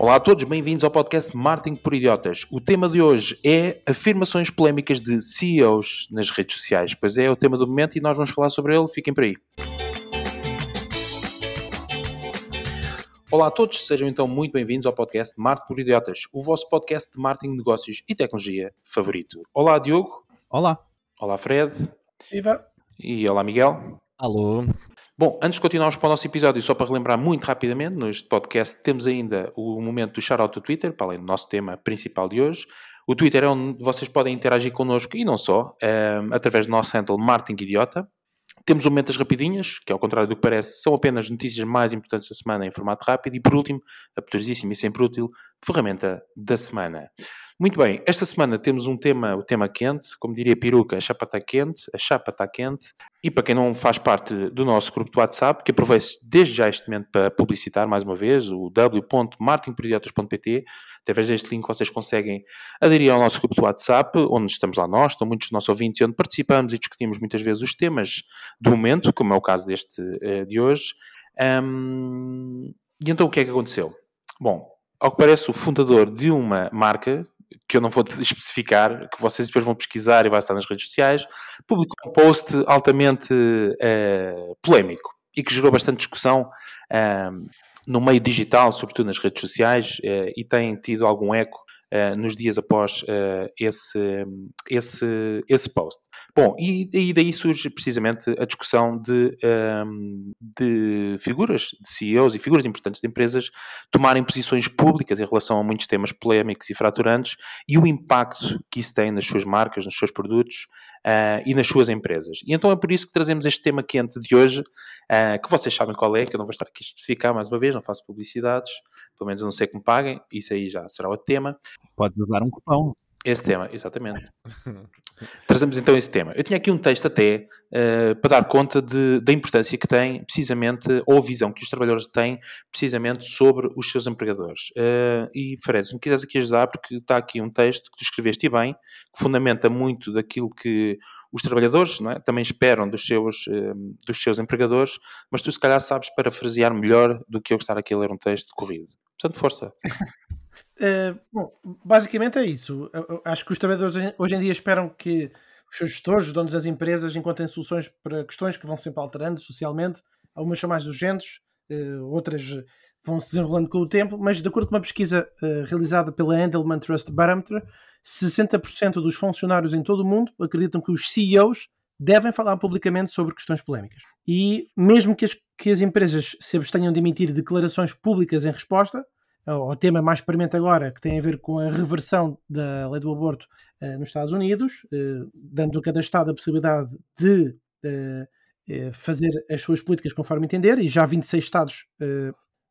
Olá a todos, bem-vindos ao podcast Marketing por Idiotas. O tema de hoje é afirmações polémicas de CEOs nas redes sociais. Pois é, é o tema do momento e nós vamos falar sobre ele. Fiquem por aí. Olá a todos, sejam então muito bem-vindos ao podcast Marketing por Idiotas, o vosso podcast de marketing, negócios e tecnologia favorito. Olá Diogo. Olá. Olá Fred. Viva. E olá Miguel. Alô. Bom, antes de continuarmos para o nosso episódio, só para relembrar muito rapidamente, neste podcast temos ainda o momento do shout-out do Twitter, para além do nosso tema principal de hoje. O Twitter é onde vocês podem interagir connosco e não só, um, ehm, através do nosso handle Martin Idiota. Temos o Momentas Rapidinhas, que ao contrário do que parece, são apenas notícias mais importantes da semana em formato rápido. E por último, a poderosíssima e sempre útil, ferramenta da semana. Muito bem, esta semana temos um tema, o tema quente, como diria Peruca, a chapa está quente, a chapa está quente. E para quem não faz parte do nosso grupo do WhatsApp, que aproveito desde já este momento para publicitar mais uma vez, o w.martinperidiotas.pt, através deste link vocês conseguem aderir ao nosso grupo do WhatsApp, onde estamos lá nós, estão muitos dos nossos ouvintes, onde participamos e discutimos muitas vezes os temas do momento, como é o caso deste uh, de hoje. Um, e então o que é que aconteceu? Bom, ao que parece, o fundador de uma marca que eu não vou especificar, que vocês depois vão pesquisar e vai estar nas redes sociais, publicou um post altamente uh, polémico e que gerou bastante discussão uh, no meio digital, sobretudo nas redes sociais, uh, e tem tido algum eco nos dias após esse, esse, esse post. Bom, e, e daí surge precisamente a discussão de, um, de figuras, de CEOs e figuras importantes de empresas tomarem posições públicas em relação a muitos temas polémicos e fraturantes e o impacto que isso tem nas suas marcas, nos seus produtos uh, e nas suas empresas. E então é por isso que trazemos este tema quente de hoje, uh, que vocês sabem qual é, que eu não vou estar aqui a especificar mais uma vez, não faço publicidades, pelo menos eu não sei como paguem, isso aí já será o tema. Podes usar um cupom. Esse tema, exatamente. Trazemos então esse tema. Eu tinha aqui um texto até uh, para dar conta de, da importância que tem, precisamente, ou a visão que os trabalhadores têm, precisamente, sobre os seus empregadores. Uh, e, Fred, se me quiseres aqui ajudar, porque está aqui um texto que tu escreveste bem, que fundamenta muito daquilo que os trabalhadores é? também esperam dos seus, uh, dos seus empregadores, mas tu, se calhar, sabes parafrasear melhor do que eu estar aqui a ler um texto corrido. Portanto, força. Uh, bom, basicamente é isso. Eu, eu acho que os trabalhadores hoje em dia esperam que os seus gestores, os donos das empresas, encontrem soluções para questões que vão sempre alterando socialmente. Algumas são mais urgentes, uh, outras vão se desenrolando com o tempo, mas de acordo com uma pesquisa uh, realizada pela Endelman Trust Barometer, 60% dos funcionários em todo o mundo acreditam que os CEOs devem falar publicamente sobre questões polémicas. E mesmo que as, que as empresas se abstenham de emitir declarações públicas em resposta, ao tema mais experimento agora, que tem a ver com a reversão da lei do aborto uh, nos Estados Unidos, uh, dando a cada Estado a possibilidade de uh, fazer as suas políticas conforme entender, e já 26 Estados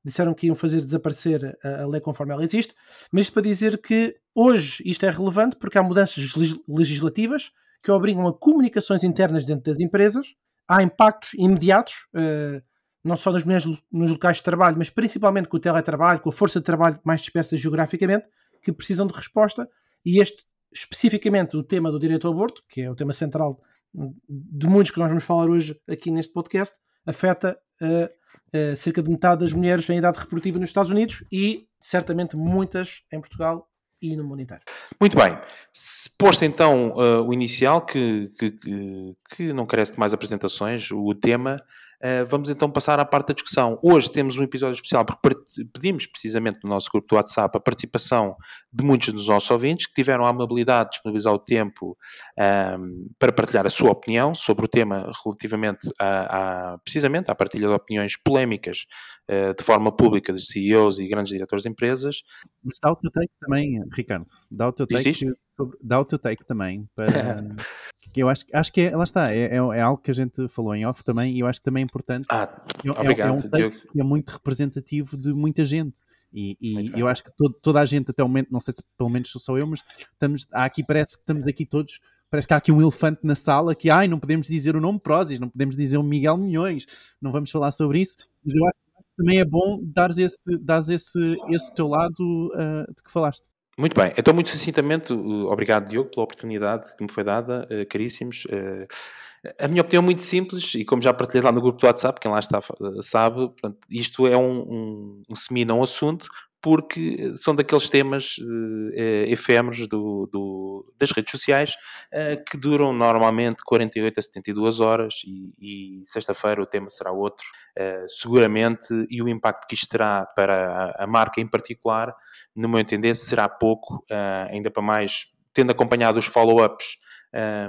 disseram que iam fazer desaparecer a, a, lei conforme ela existe, mas isto para dizer que hoje isto é relevante porque há mudanças legislativas que obrigam a comunicações internas dentro das empresas, há impactos imediatos não só nas mulheres nos locais de trabalho, mas principalmente com o teletrabalho, com a força de trabalho mais dispersa geograficamente, que precisam de resposta. E este, especificamente, o tema do direito ao aborto, que é o tema central de muitos que nós vamos falar hoje aqui neste podcast, afeta uh, uh, cerca de metade das mulheres em idade reprodutiva nos Estados Unidos e certamente muitas em Portugal e no inteiro. Muito bem. Posto então uh, o inicial, que, que, que, não carece de mais apresentações, o tema, uh, vamos então passar à parte da discussão. Hoje temos um episódio especial porque pedimos precisamente no nosso grupo do WhatsApp a participação de muitos dos nossos ouvintes que tiveram a amabilidade de disponibilizar o tempo um, ehm, para partilhar a sua opinião sobre o tema relativamente a, a precisamente à partilha de opiniões polémicas uh, de forma pública de CEOs e grandes diretores de empresas. Mas dá o teu take também, Ricardo. Dá o teu take, sobre, dá o teu take também para. eu acho, acho que é, lá está, é, é, é, algo que a gente falou em off também e eu acho que também é importante. Ah, é, obrigado, é um take que é muito representativo de muita gente. E, e eu acho que todo, toda a gente, até o momento, não sei se pelo menos sou eu, mas estamos, há aqui, parece que estamos aqui todos parece que há aqui um elefante na sala que, ai, não podemos dizer o nome Prozis, não podemos dizer o Miguel Milhões, não vamos falar sobre isso, mas eu acho que também é bom dares esse, dares esse, esse teu lado uh, de que falaste. Muito bem, então muito sucintamente, obrigado Diogo pela oportunidade que me foi dada, uh, caríssimos. Uh, a minha opinião é muito simples e como já partilhei lá no grupo do WhatsApp, quem lá está sabe, portanto, isto é um, um, um semi-não assunto, porque são daqueles temas uh, efêmeros do, do, das redes sociais uh, que duram normalmente 48 a 72 horas e, e sexta-feira o tema será outro, seguramente, e o impacto que isto terá para a, a marca em particular, no meu entender, será pouco, ainda para mais, tendo acompanhado os follow-ups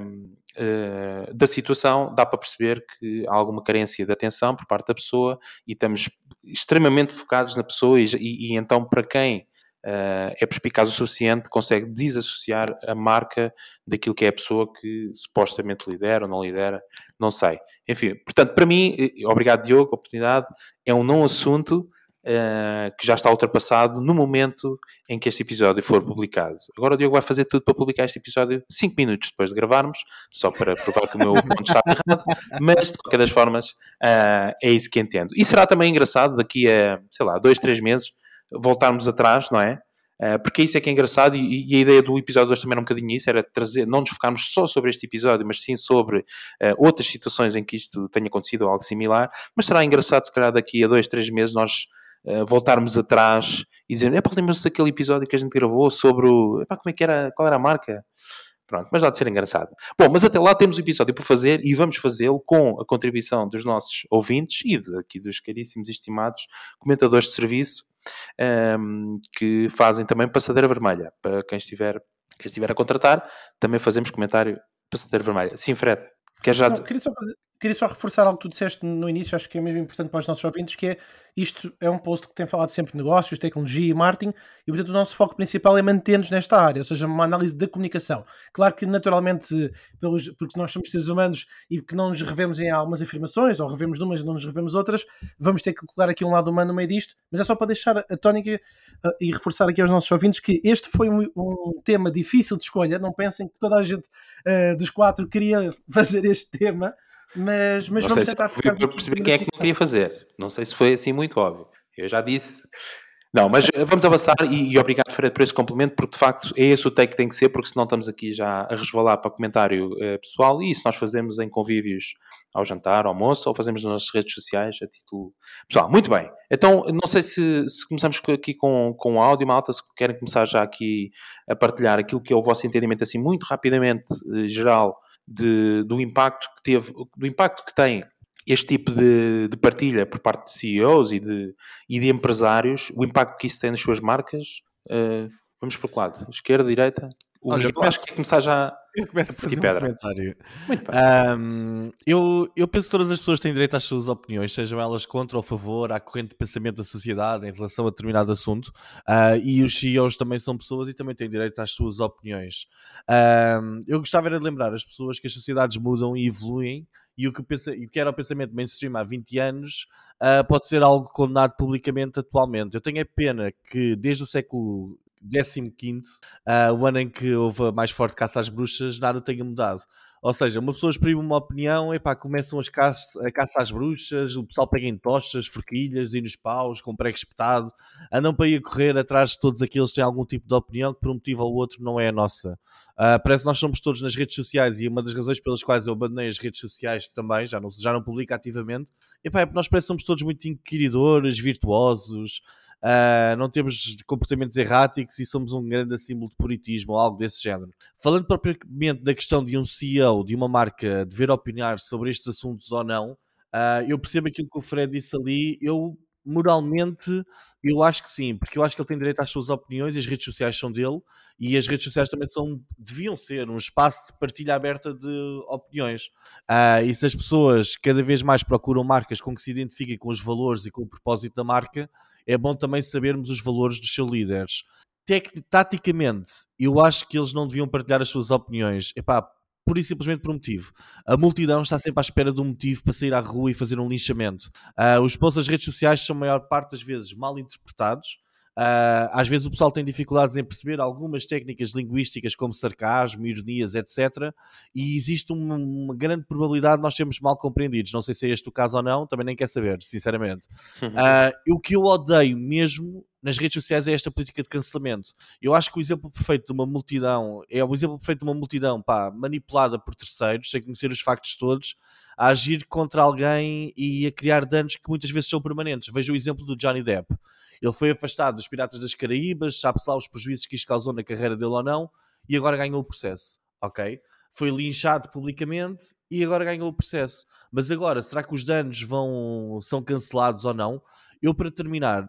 um, uh, da situação, dá para perceber que há alguma carência de atenção por parte da pessoa e estamos extremamente focados na pessoa e, e, e então para quem uh, é perspicaz o suficiente consegue desassociar a marca daquilo que é a pessoa que supostamente lidera ou não lidera, não sei. Enfim, portanto, para mim, obrigado Diogo, a oportunidade, é um não assunto uh, que já está ultrapassado no momento em que este episódio for publicado. Agora o Diogo vai fazer tudo para publicar este episódio 5 minutos depois de gravarmos, só para provar que o meu ponto está errado, mas de qualquer das formas uh, é isso que entendo. E será também engraçado daqui a, sei lá, 2, 3 meses voltarmos atrás, não é? Uh, porque isso é que é engraçado e, e, a ideia do episódio 2 também era um bocadinho isso, era trazer, não nos focarmos só sobre este episódio, mas sim sobre uh, outras situações em que isto tenha acontecido ou algo similar, mas será engraçado se calhar daqui a dois, três meses nós uh, voltarmos atrás e dizer, é para lembrar-se daquele episódio que a gente gravou sobre o, epá, como é que era, qual era a marca? Pronto, mas há de ser engraçado. Bom, mas até lá temos o episódio para fazer e vamos fazê-lo com a contribuição dos nossos ouvintes e de, aqui dos caríssimos estimados comentadores de serviço um, ehm, que fazem também passadeira vermelha. Para quem estiver, quem estiver a contratar, também fazemos comentário passadeira vermelha. Sim, Fred. Quer já... Não, queria, só fazer, queria só reforçar algo que tu disseste no início, acho que é mesmo importante para os nossos ouvintes, que é isto é um post que tem falado sempre de negócios, tecnologia e marketing, e portanto o nosso foco principal é manter-nos nesta área, ou seja, uma análise da comunicação. Claro que naturalmente, pelos, porque nós somos seres humanos e que não nos revemos em algumas afirmações, ou revemos numas e não nos revemos outras, vamos ter que colocar aqui um lado humano no meio disto, mas é só para deixar a tónica uh, e reforçar aqui aos nossos ouvintes que este foi um, um, tema difícil de escolha, não pensem que toda a gente uh, dos quatro queria fazer este tema, mas, mas não vamos tentar focar. Para perceber quem é que não queria fazer. Não sei se foi assim muito óbvio. Eu já disse. Não, mas eh, vamos avançar e, e obrigado, Fred, por esse complemento, porque de facto é esse o take que tem que ser, porque senão estamos aqui já a resvalar para comentário uh, pessoal e isso nós fazemos em convívios ao jantar, ao almoço, ou fazemos nas nossas redes sociais a título pessoal. Muito bem, então não sei se, se começamos aqui com, com o áudio, malta, se querem começar já aqui a partilhar aquilo que é o vosso entendimento, assim, muito rapidamente, uh, geral, de, do impacto que teve, do impacto que tem este tipo de, de, partilha por parte de CEOs e de, e de empresários, o impacto que isso tem nas suas marcas. Uh, vamos para o lado, esquerda, direita. O Olha, Miguel, acho que começar já. Eu começo por fazer um comentário. Muito bem. Um, eu, eu penso que todas as pessoas têm direito às suas opiniões, sejam elas contra ou a favor, à corrente de pensamento da sociedade em relação a determinado assunto. Uh, e os CEOs também são pessoas e também têm direito às suas opiniões. Um, eu gostava era de lembrar as pessoas que as sociedades mudam e evoluem e o que, pensa, e o que era o pensamento mainstream há 20 anos uh, pode ser algo condenado publicamente atualmente. Eu tenho a pena que desde o século 15, uh, o ano em que houve a mais forte caça às bruxas, nada tenha mudado. Ou seja, uma pessoa exprime uma opinião, epá, começam as caça, a caça às bruxas, o pessoal pega em tochas, forquilhas e nos paus, com prego espetado, andam para ir a correr atrás de todos aqueles que têm algum tipo de opinião que por um motivo ou outro não é a nossa. Uh, parece que nós somos todos nas redes sociais e uma das razões pelas quais eu abandonei as redes sociais também, já não, já não publico ativamente, epá, é porque nós parece que somos todos muito inquiridores, virtuosos, uh, não temos comportamentos erráticos e somos um grande símbolo de puritismo ou algo desse género. Falando propriamente da questão de um CEO, de uma marca, dever opinar sobre estes assuntos ou não, uh, eu percebo aquilo que o Fred disse ali, eu moralmente, eu acho que sim, porque eu acho que ele tem direito às suas opiniões e as redes sociais são dele e as redes sociais também são, deviam ser um espaço de partilha aberta de opiniões. Uh, e se as pessoas cada vez mais procuram marcas com que se identifiquem com os valores e com o propósito da marca, é bom também sabermos os valores dos seus líderes. Taticamente, eu acho que eles não deviam partilhar as suas opiniões. Epá, pura e simplesmente por um motivo. A multidão está sempre à espera de um motivo para sair à rua e fazer um linchamento. Uh, os posts das redes sociais são, a maior parte das vezes, mal interpretados Uh, às vezes o pessoal tem dificuldades em perceber algumas técnicas linguísticas como sarcasmo, ironias, etc. E existe uma, uma, grande probabilidade de nós sermos mal compreendidos. Não sei se é este o caso ou não, também nem quer saber, sinceramente. Uh, o que eu odeio mesmo nas redes sociais é esta política de cancelamento. Eu acho que o exemplo perfeito de uma multidão é o exemplo perfeito de uma multidão pá, manipulada por terceiros, sem conhecer os factos todos, a agir contra alguém e a criar danos que muitas vezes são permanentes. Veja o exemplo do Johnny Depp Ele foi afastado dos Piratas das Caraíbas, sabe-se lá os prejuízos que isto causou na carreira dele ou não, e agora ganhou o processo, ok? Foi linchado publicamente e agora ganhou o processo. Mas agora, será que os danos vão são cancelados ou não? Eu, para terminar,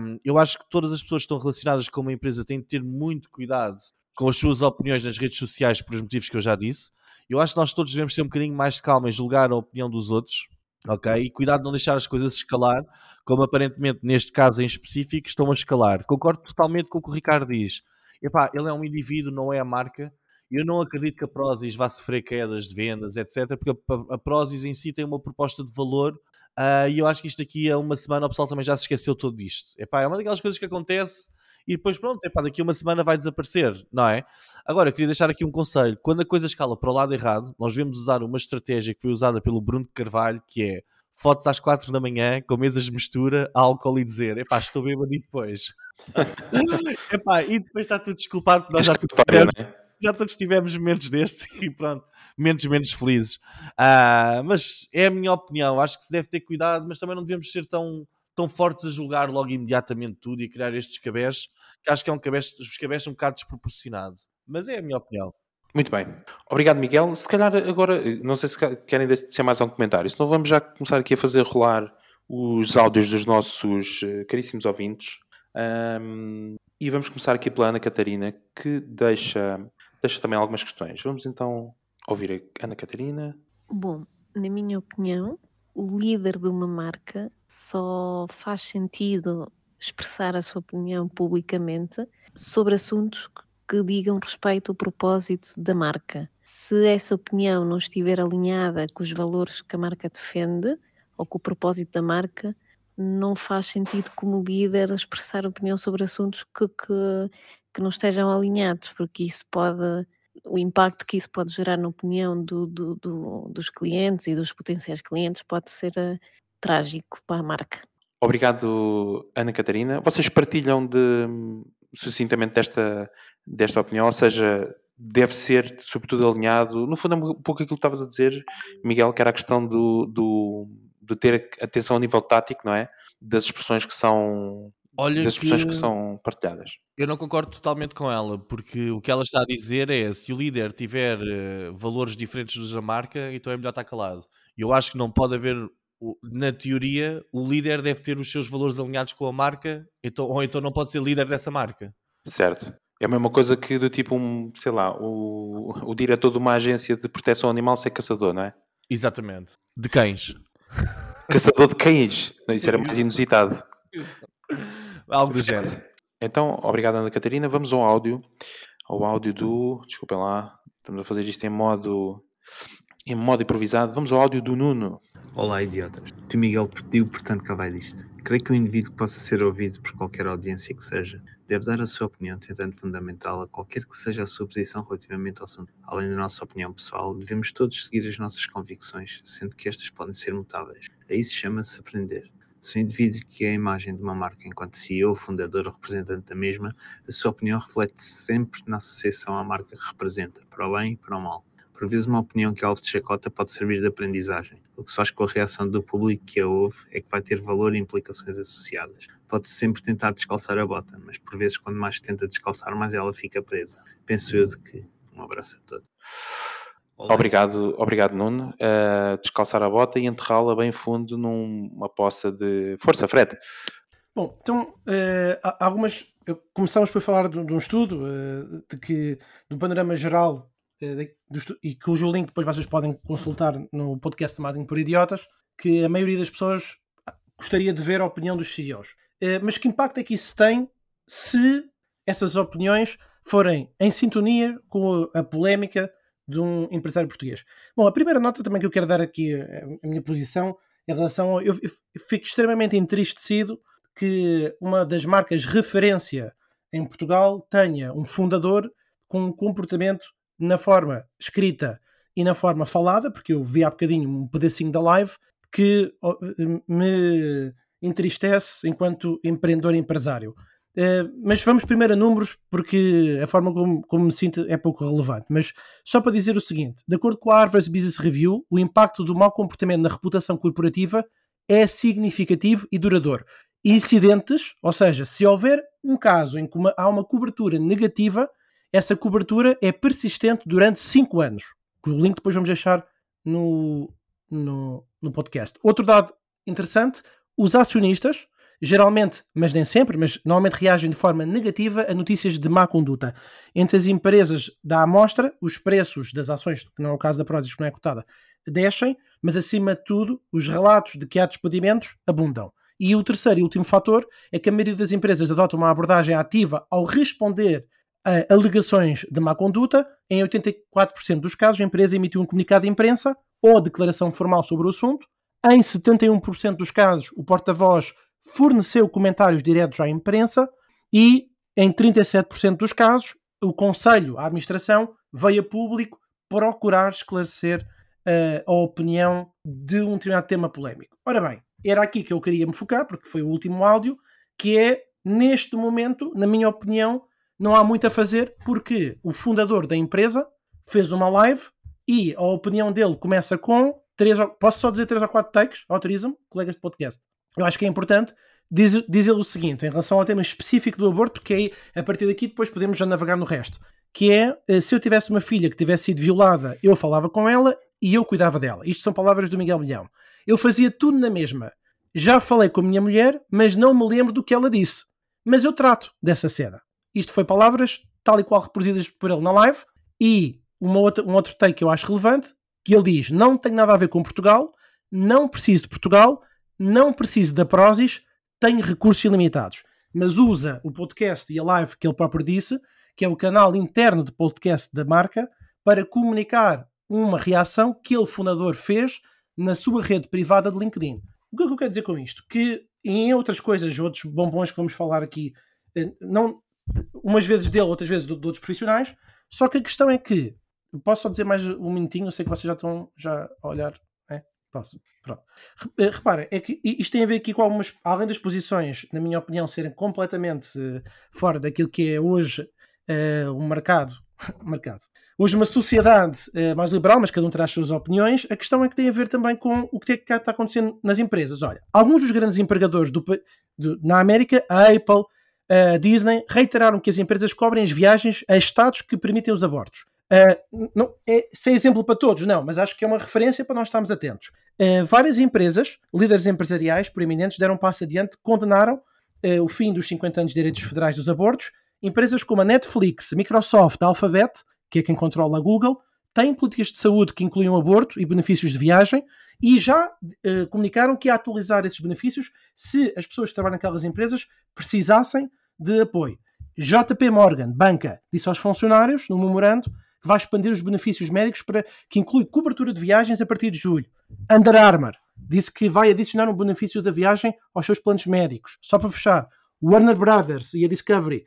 um, eu acho que todas as pessoas que estão relacionadas com uma empresa têm de ter muito cuidado com as suas opiniões nas redes sociais por os motivos que eu já disse. Eu acho que nós todos devemos ter um bocadinho mais de calma em julgar a opinião dos outros, ok? E cuidado de não deixar as coisas escalar, como aparentemente neste caso em específico estão a escalar. Concordo totalmente com o que o Ricardo diz. Epá, ele é um indivíduo, não é a marca. Eu não acredito que a Prozis vá sofrer quedas de vendas, etc. Porque a Prozis em si tem uma proposta de valor uh, e eu acho que isto aqui a uma semana o pessoal também já se esqueceu todo disto. Epá, é uma daquelas coisas que acontece e depois pronto, epá, daqui a uma semana vai desaparecer, não é? Agora, queria deixar aqui um conselho. Quando a coisa escala para o lado errado, nós devemos usar uma estratégia que foi usada pelo Bruno Carvalho, que é fotos às 4 da manhã, com mesas de mistura, álcool e dizer, epá, estou bêbado e depois. epá, e depois está tudo desculpado, porque nós já todos, tivemos, já todos tivemos momentos destes e pronto, momentos menos felizes. Uh, mas é a minha opinião, acho que se deve ter cuidado, mas também não devemos ser tão tão fortes a julgar logo imediatamente tudo e a criar estes cabés, que acho que é um cabés, os cabés são um bocado desproporcionado. Mas é a minha opinião. Muito bem. Obrigado, Miguel. Se calhar agora, não sei se querem ser mais algum comentário, senão vamos já começar aqui a fazer rolar os áudios dos nossos eh, caríssimos ouvintes. Um, e vamos começar aqui pela Ana Catarina, que deixa, deixa também algumas questões. Vamos então ouvir a Ana Catarina. Bom, na minha opinião, o líder de uma marca só faz sentido expressar a sua opinião publicamente sobre assuntos que digam respeito ao propósito da marca. Se essa opinião não estiver alinhada com os valores que a marca defende ou com o propósito da marca, não faz sentido como líder expressar opinião sobre assuntos que, que, que não estejam alinhados, porque isso pode o impacto que isso pode gerar na opinião do, do, do, dos clientes e dos potenciais clientes pode ser uh, trágico para a marca. Obrigado, Ana Catarina. Vocês partilham de, sucintamente desta, desta opinião, ou seja, deve ser sobretudo alinhado, no fundo é um pouco aquilo que estavas a dizer, Miguel, que era a questão do, do, de ter atenção a nível tático, não é? Das expressões que são Olha das que... que são partilhadas. Eu não concordo totalmente com ela, porque o que ela está a dizer é se o líder tiver uh, valores diferentes dos da marca, então é melhor estar calado. Eu acho que não pode haver, na teoria, o líder deve ter os seus valores alinhados com a marca, então, ou então não pode ser líder dessa marca. Certo. É a mesma coisa que do tipo, um, sei lá, o, o diretor de uma agência de proteção animal ser caçador, não é? Exatamente. De cães. Caçador de cães. Isso era mais inusitado. Algo do género. Então, obrigado Ana Catarina. Vamos ao áudio. Ao áudio do. Desculpem lá, estamos a fazer isto em modo. Em modo improvisado. Vamos ao áudio do Nuno. Olá, idiotas. Tu Miguel pediu, portanto, cá vai disto. Creio que um indivíduo que possa ser ouvido por qualquer audiência que seja deve dar a sua opinião, tentando fundamentá-la, qualquer que seja a sua posição relativamente ao assunto. Além da nossa opinião pessoal, devemos todos seguir as nossas convicções, sendo que estas podem ser mutáveis. A isso chama-se aprender. Se o indivíduo que é a imagem de uma marca enquanto CEO, fundador ou representante da mesma, a sua opinião reflete sempre na associação à marca que representa, para o bem e para o mal. Por vezes, uma opinião que é alvo de chacota pode servir de aprendizagem. O que se faz com a reação do público que a ouve é que vai ter valor e implicações associadas. Pode-se sempre tentar descalçar a bota, mas por vezes, quando mais se tenta descalçar, mais ela fica presa. Penso eu de que. Um abraço a todos. Obrigado, obrigado Nuno. Uh, descalçar a bota e enterrá-la bem fundo numa poça de força, Fred. Bom, então uh, há algumas. Começámos por falar de, de um estudo uh, de que do panorama geral de, e cujo link depois vocês podem consultar no podcast Marketing por Idiotas, que a maioria das pessoas gostaria de ver a opinião dos CEOs. mas que impacto é que isso tem se essas opiniões forem em sintonia com a polémica de um empresário português. Bom, a primeira nota também que eu quero dar aqui, eh, a minha posição, em relação. A, eu, fico extremamente entristecido que uma das marcas referência em Portugal tenha um fundador com um comportamento na forma escrita e na forma falada, porque eu vi há bocadinho um pedacinho da live que me entristece enquanto empreendedor e empresário. Uh, mas vamos primeiro a números, porque a forma como, como, me sinto é pouco relevante. Mas só para dizer o seguinte: de acordo com a Harvard Business Review, o impacto do mau comportamento na reputação corporativa é significativo e duradouro. incidentes, ou seja, se houver um caso em que uma, há uma cobertura negativa, essa cobertura é persistente durante 5 anos. O link depois vamos deixar no, no, no podcast. Outro dado interessante: os acionistas, geralmente, mas nem sempre, mas normalmente reagem de forma negativa a notícias de má conduta. Entre as empresas da amostra, os preços das ações, que não é o caso da Prozis, que não é cotada, descem, mas acima de tudo, os relatos de que há despedimentos abundam. E o terceiro e último fator é que a maioria das empresas adota uma abordagem ativa ao responder a alegações de má conduta. Em 84% dos casos, a empresa emitiu um comunicado de imprensa ou declaração formal sobre o assunto. Em 71% dos casos, o porta-voz forneceu comentários diretos à imprensa e em 37% dos casos, o Conselho, a administração, veio a público procurar esclarecer uh, a opinião de um determinado tema polémico. Ora bem, era aqui que eu queria me focar, porque foi o último áudio, que é, neste momento, na minha opinião, não há muito a fazer, porque o fundador da empresa fez uma live e a opinião dele começa com três, posso só dizer três ou quatro takes? Autoriza-me, colegas de podcast. Eu acho que é importante dizer, dizer o seguinte em relação ao tema específico do aborto, que aí, a partir daqui depois podemos já navegar no resto. Que é, eh, se eu tivesse uma filha que tivesse sido violada, eu falava com ela e eu cuidava dela. Isto são palavras do Miguel Milhão. Eu fazia tudo na mesma. Já falei com a minha mulher, mas não me lembro do que ela disse. Mas eu trato dessa cena. Isto foi palavras tal e qual reproduzidas por ele na live e uma outra, um outro take que eu acho relevante, que ele diz, não tem nada a ver com Portugal, não preciso de Portugal, não preciso da Prozis, tenho recursos ilimitados. Mas usa o podcast e a live que ele próprio disse, que é o canal interno de podcast da marca, para comunicar uma reação que ele, fundador, fez na sua rede privada de LinkedIn. O que é que eu quero dizer com isto? Que em outras coisas, outros bombons que vamos falar aqui, eh, não, umas vezes dele, outras vezes de, de outros profissionais, só que a questão é que, posso só dizer mais um minutinho, eu sei que vocês já estão já a olhar, é? Posso, pronto. Eh, repara, é que isto tem a ver aqui com algumas, além das posições, na minha opinião, serem completamente uh, fora daquilo que é hoje uh, um mercado mercado. Hoje, uma sociedade uh, mais liberal, mas cada um terá as suas opiniões, a questão é que tem a ver também com o que está acontecendo nas empresas. Olha, alguns dos grandes empregadores do, do, na América, a Apple, a Disney, reiteraram que as empresas cobrem as viagens a estados que permitem os abortos. Uh, não, é, sem exemplo para todos, não, mas acho que é uma referência para nós estarmos atentos. Uh, várias empresas, líderes empresariais proeminentes, deram um passo adiante, condenaram uh, o fim dos 50 anos de direitos federais dos abortos Empresas como a Netflix, Microsoft, a Alphabet, que é quem controla a Google, têm políticas de saúde que incluem o aborto e benefícios de viagem e já comunicaram que ia atualizar esses benefícios se as pessoas que trabalham naquelas empresas precisassem de apoio. JP Morgan, banca, disse aos funcionários, no memorando, vai expandir os benefícios médicos para que inclui cobertura de viagens a partir de julho. Under Armour disse que vai adicionar um benefício da viagem aos seus planos médicos. Só para fechar, Warner Brothers e a Discovery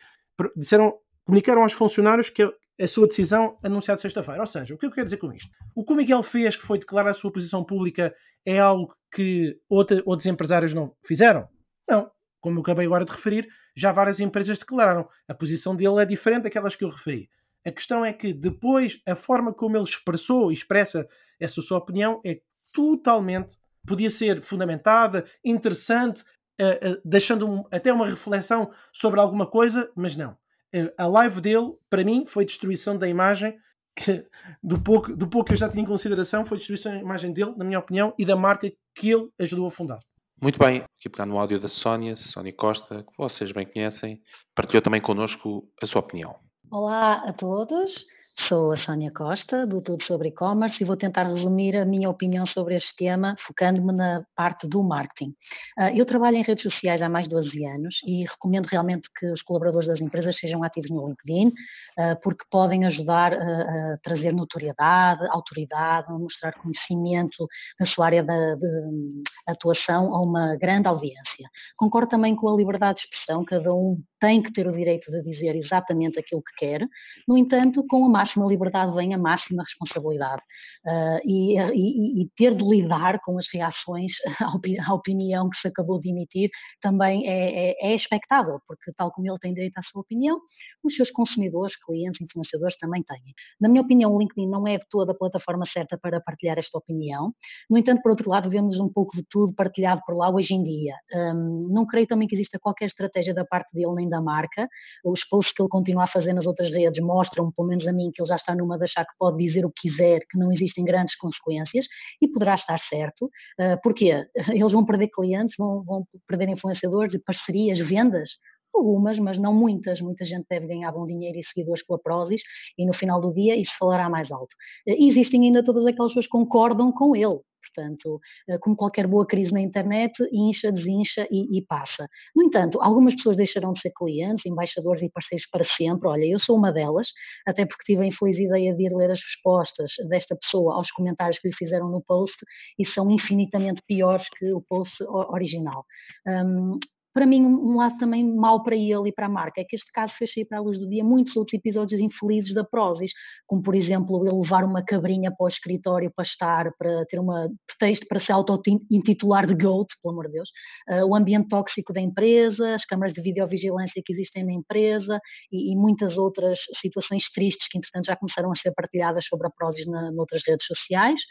disseram, comunicaram aos funcionários que a sua decisão anunciada sexta-feira. Ou seja, o que eu quero dizer com isto? O que o Miguel fez, que foi declarar a sua posição pública, é algo que outra, outros empresários não fizeram? Não. Como eu acabei agora de referir, já várias empresas declararam. A posição dele é diferente daquelas que eu referi. A questão é que depois a forma como ele expressou e expressa essa sua opinião é totalmente podia ser fundamentada, interessante, uh, uh, deixando um, até uma reflexão sobre alguma coisa, mas não. Uh, a live dele, para mim, foi destruição da imagem que, do, pouco, do pouco que eu já tinha em consideração, foi destruição da imagem dele, na minha opinião, e da marca que ele ajudou a fundar. Muito bem, aqui pegar no áudio da Sónia, Sónia Costa, que vocês bem conhecem, partilhou também connosco a sua opinião. Olá a todos. Sou a Sónia Costa, do Tudo sobre E-Commerce, e vou tentar resumir a minha opinião sobre este tema, focando-me na parte do marketing. Ah, eu trabalho em redes sociais há mais de 12 anos e recomendo realmente que os colaboradores das empresas sejam ativos no LinkedIn, ah, porque podem ajudar a trazer notoriedade, autoridade, mostrar conhecimento na sua área de, de atuação a uma grande audiência. Concordo também com a liberdade de expressão, cada um tem que ter o direito de dizer exatamente aquilo que quer, no entanto, com a máxima liberdade vem a máxima responsabilidade uh, e, e, e, ter de lidar com as reações à, opinião que se acabou de emitir também é, é, é expectável, porque tal como ele tem direito à sua opinião, os seus consumidores, clientes, influenciadores também têm. Na minha opinião, o LinkedIn não é toda a plataforma certa para partilhar esta opinião, no entanto, por outro lado, vemos um pouco de tudo partilhado por lá hoje em dia. Um, não creio também que exista qualquer estratégia da parte dele nem da marca, os posts que ele continua a fazer nas outras redes mostram, pelo menos a mim, que ele já está numa de achar que pode dizer o que quiser, que não existem grandes consequências, e poderá estar certo. Uh, porquê? Eles vão perder clientes, vão, vão perder influenciadores, parcerias, vendas, algumas, mas não muitas. Muita gente deve ganhar bom dinheiro e seguidores com a Prozis e no final do dia isso falará mais alto. Uh, existem ainda todas aquelas pessoas que concordam com ele. Portanto, eh, como qualquer boa crise na internet, incha, desincha e, e, passa. No entanto, algumas pessoas deixarão de ser clientes, embaixadores e parceiros para sempre. Olha, eu sou uma delas, até porque tive a infeliz ideia de ir ler as respostas desta pessoa aos comentários que lhe fizeram no post e são infinitamente piores que o post original. Um, para mim, um lado também mau para ele e para a marca é que este caso fez sair para a luz do dia muitos outros episódios infelizes da Prozis, como por exemplo ele levar uma cabrinha para o escritório para estar, para ter uma pretexto para se auto-intitular de GOAT, pelo amor de Deus, uh, o ambiente tóxico da empresa, as câmaras de videovigilância que existem na empresa e, e, muitas outras situações tristes que entretanto já começaram a ser partilhadas sobre a Prozis na, noutras redes sociais.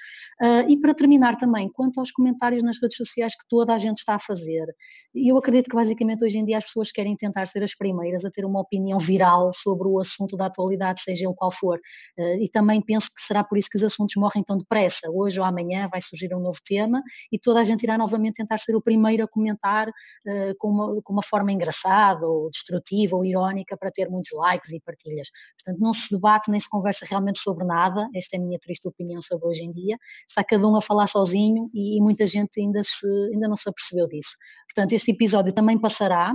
Uh, e para terminar também, quanto aos comentários nas redes sociais que toda a gente está a fazer, eu acredito que basicamente hoje em dia as pessoas querem tentar ser as primeiras a ter uma opinião viral sobre o assunto da atualidade, seja ele qual for. Eh, e também penso que será por isso que os assuntos morrem tão depressa. Hoje ou amanhã vai surgir um novo tema e toda a gente irá novamente tentar ser o primeiro a comentar uh, com, uma, com uma forma engraçada ou destrutiva ou irónica para ter muitos likes e partilhas. Portanto, não se debate nem se conversa realmente sobre nada. Esta é a minha triste opinião sobre hoje em dia. Está cada um a falar sozinho e, e muita gente ainda, se, ainda não se apercebeu disso. Portanto, este episódio também passará,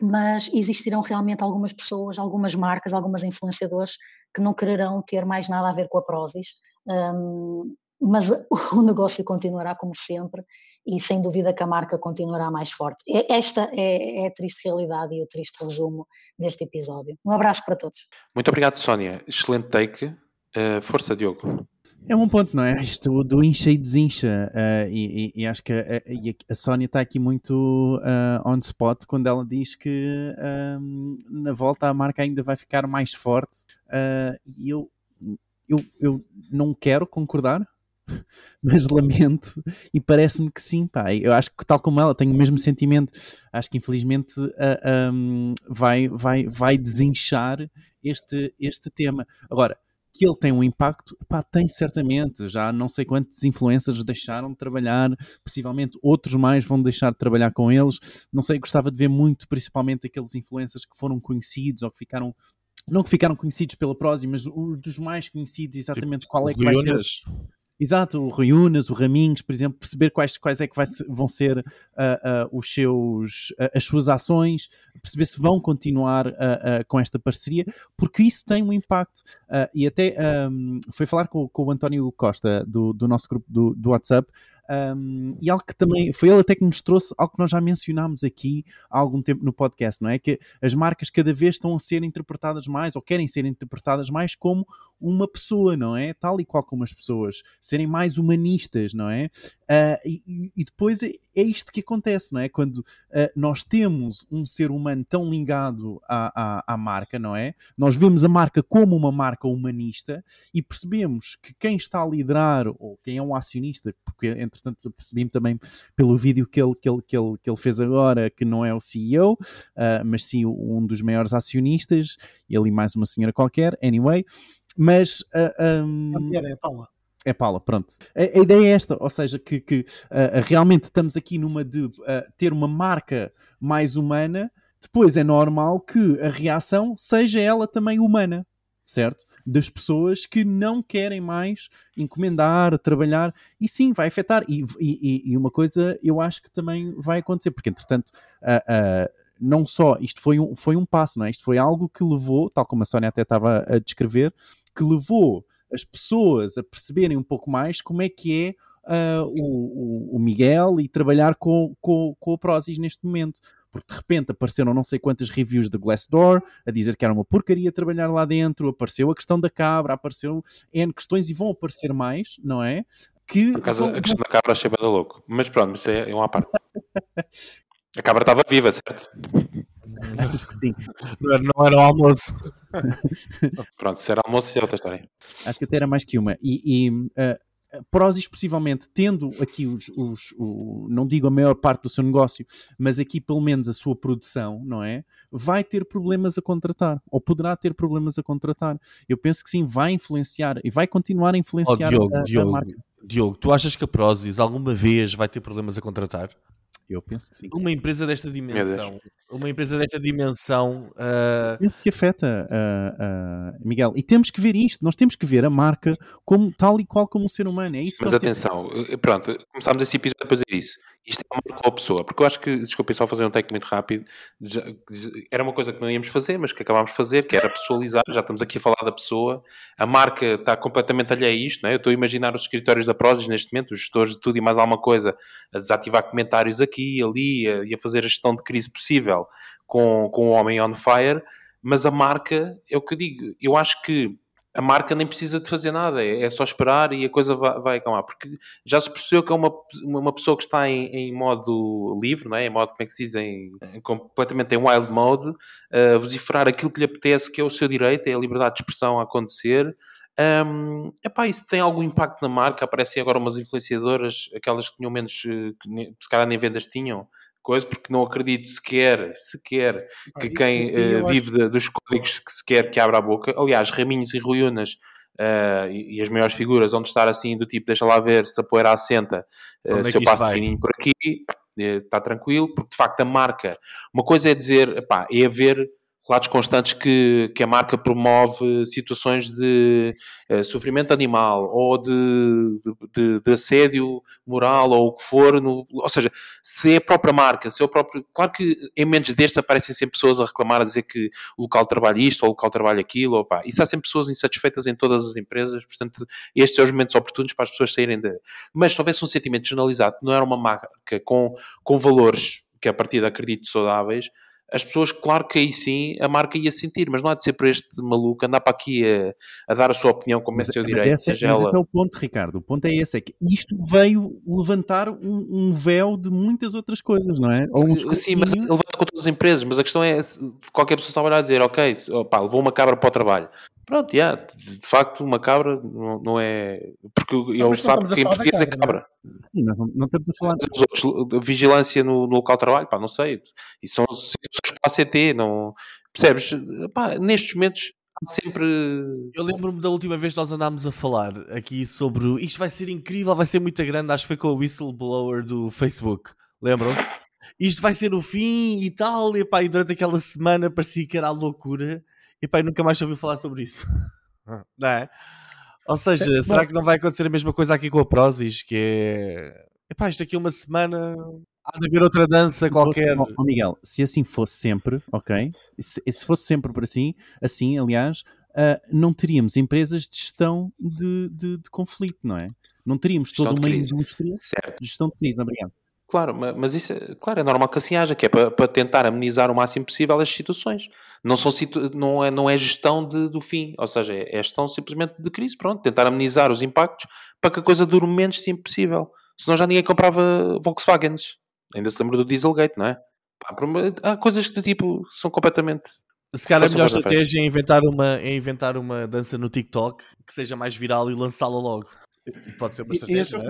mas existirão realmente algumas pessoas, algumas marcas, algumas influenciadores que não quererão ter mais nada a ver com a Prozis, um, mas o negócio continuará como sempre e sem dúvida que a marca continuará mais forte. Esta é, é a triste realidade e o triste resumo deste episódio. Um abraço para todos. Muito obrigado, Sónia. Excelente take. Uh, força, Diogo. É um ponto, não é? Isto do incha e desincha. Uh, e, e, e, acho que a, a Sónia está aqui muito uh, on spot quando ela diz que um, na volta a marca ainda vai ficar mais forte. E eu, eu, eu não quero concordar, mas lamento e parece-me que sim, pá. Eu acho que tal como ela tenho o mesmo sentimento. Acho que infelizmente uh, um, vai, vai, vai desinchar este, este tema. Agora, que ele tem um impacto, pá, tem certamente. Já não sei quantos influencers deixaram de trabalhar, possivelmente outros mais vão deixar de trabalhar com eles. Não sei, gostava de ver muito, principalmente aqueles influencers que foram conhecidos ou que ficaram não que ficaram conhecidos pela Prozis, mas os dos mais conhecidos, exatamente tipo, qual é que vai ser. Exato, o Rui Unas, o Raminhos, por exemplo, perceber quais, quais é que vai, vão ser uh, uh, os seus, uh, as suas ações, perceber se vão continuar com esta parceria, porque isso tem um impacto. e até um, foi falar com, com, o António Costa do, do nosso grupo do, do WhatsApp, um, e algo que também foi ele até que nos trouxe algo que nós já mencionámos aqui há algum tempo no podcast, não é? Que as marcas cada vez estão a ser interpretadas mais ou querem ser interpretadas mais como uma pessoa, não é? Tal e qual como as pessoas, serem mais humanistas, não é? Uh, e, e, depois é, é, isto que acontece, não é? Quando uh, nós temos um ser humano tão ligado à, à, à, marca, não é? Nós vemos a marca como uma marca humanista e percebemos que quem está a liderar ou quem é um acionista, porque entretanto percebi-me também pelo vídeo que ele, que, ele, que, ele, que ele fez agora, que não é o CEO, uh, ah, mas sim um dos maiores acionistas, ele e mais uma senhora qualquer, anyway. Mas. Uh, um... É Paula. É Paula, pronto. A, a, ideia é esta, ou seja, que, que uh, realmente estamos aqui numa de uh, ter uma marca mais humana, depois é normal que a reação seja ela também humana, certo? Das pessoas que não querem mais encomendar, trabalhar, e sim, vai afetar. E, e, e uma coisa eu acho que também vai acontecer, porque entretanto. Uh, não só isto foi um, foi um passo, não é? Isto foi algo que levou, tal como a Sónia até estava a descrever, que levou as pessoas a perceberem um pouco mais como é que é uh, o, o, Miguel e trabalhar com, com, com o Prozis neste momento. Porque de repente apareceram não sei quantas reviews de Glassdoor a dizer que era uma porcaria trabalhar lá dentro, apareceu a questão da cabra, apareceu N questões e vão aparecer mais, não é? Que Por acaso, vão... a questão da cabra achei bem louco, mas pronto, isso é, é uma parte. a cabra estava viva, certo? Acho que sim. Não era, o almoço. Pronto, se era almoço, é outra história. Acho que até era mais que uma. E, e uh, Prozis, possivelmente, tendo aqui os, os o, não digo a maior parte do seu negócio, mas aqui pelo menos a sua produção, não é? Vai ter problemas a contratar, ou poderá ter problemas a contratar. Eu penso que sim, vai influenciar e vai continuar a influenciar oh, Diogo, a, a Diogo, marca. Diogo, tu achas que a Prozis alguma vez vai ter problemas a contratar? Eu penso que sim. Uma empresa desta dimensão, uma empresa desta dimensão. Uh... Penso que afeta, uh, uh, Miguel. E temos que ver isto. Nós temos que ver a marca como tal e qual como um ser humano. É isso Mas atenção, temos... Pronto, começámos esse episódio a fazer isso isto é uma marca pessoa, porque eu acho que, desculpem só fazer um take muito rápido, já, era uma coisa que não íamos fazer, mas que acabámos de fazer, que era pessoalizar, já estamos aqui a falar da pessoa, a marca está completamente alheia a isto, não é? eu estou a imaginar os escritórios da Prozis neste momento, os gestores de tudo e mais alguma coisa, a desativar comentários aqui, ali, a, e a fazer a gestão de crise possível com, com o homem on fire, mas a marca, é o que eu digo, eu acho que a marca nem precisa de fazer nada, é, é só esperar e a coisa vai, vai acalmar, porque já se percebeu que é uma, uma pessoa que está em, em modo livre, não é? em modo, como é que se diz, em, completamente em wild mode, uh, vociferar aquilo que lhe apetece, que é o seu direito, é a liberdade de expressão a acontecer. Um, epá, isso tem algum impacto na marca? Aparecem agora umas influenciadoras, aquelas que tinham menos, eh, que se calhar nem vendas tinham, coisa, porque não acredito sequer, sequer que quem uh, vive de, dos códigos que sequer que abra a boca. Aliás, Raminhos e Ruiunas uh, e, e, as maiores figuras onde estar assim do tipo, deixa lá ver se a poeira assenta, uh, se eu passo fininho por aqui, está tranquilo, porque de facto a marca, uma coisa é dizer, pá, é haver relatos constantes que, que a marca promove situações de uh, sofrimento animal ou de, de, de, assédio moral ou o que for, no, ou seja, se é a própria marca, se é o próprio. Claro que em momentos destes aparecem sempre pessoas a reclamar, a dizer que o local trabalha isto ou o local trabalha aquilo, opa, isso há sempre pessoas insatisfeitas em todas as empresas, portanto, estes são os momentos oportunos para as pessoas saírem de. Mas se houvesse um sentimento generalizado, não era uma marca com, com valores que a partir de acredito saudáveis as pessoas, claro que aí sim a marca ia sentir, mas não há de ser para este maluco andar para aqui a, a dar a sua opinião como é seu direito. Essa, seja mas ela... esse é o ponto, Ricardo. O ponto é esse: é que isto veio levantar um, um véu de muitas outras coisas, não é? Ou sim, mas levanta com todas as empresas, mas a questão é qualquer pessoa sabe olhar e dizer, ok, opa, levou uma cabra para o trabalho. Pronto, yeah, de, de facto, uma cabra não, não é. Porque eu sabe que em português é cabra. Sim, mas não, não estamos a falar. Os outros, vigilância no, no, local de trabalho, pá, não sei. E são situações para a CT, não. Percebes? Pá, nestes momentos há sempre. Eu lembro-me da última vez que nós andámos a falar aqui sobre isto vai ser incrível, vai ser muito grande. Acho que foi com o whistleblower do Facebook. Lembram-se? Isto vai ser o fim e tal. E, pá, e durante aquela semana parecia que era a loucura. E pá, nunca mais ouviu falar sobre isso. não é? Ou seja, é, será que não vai acontecer a mesma coisa aqui com a Prozis? Que é. Epá, isto aqui uma semana há de haver outra dança qualquer. Fosse, oh, Miguel, se assim fosse sempre, ok? Se, se fosse sempre por assim, assim, aliás, uh, não teríamos empresas de gestão de, de, de conflito, não é? Não teríamos toda uma indústria certo. de gestão de crise. Obrigado. Claro, mas isso é, claro, é normal que assim haja, que é para, para tentar amenizar o máximo possível as situações. Não, são situ, não, é, não é gestão de, do fim, ou seja, é, é gestão simplesmente de crise, pronto, tentar amenizar os impactos para que a coisa dure o menos tempo possível. Senão já ninguém comprava Volkswagens. Ainda se lembra do Dieselgate, não é? Há coisas que tipo são completamente. Se calhar a melhor estratégia é inventar, uma, é inventar uma dança no TikTok que seja mais viral e lançá-la logo. Pode ser uma estratégia, ia, só,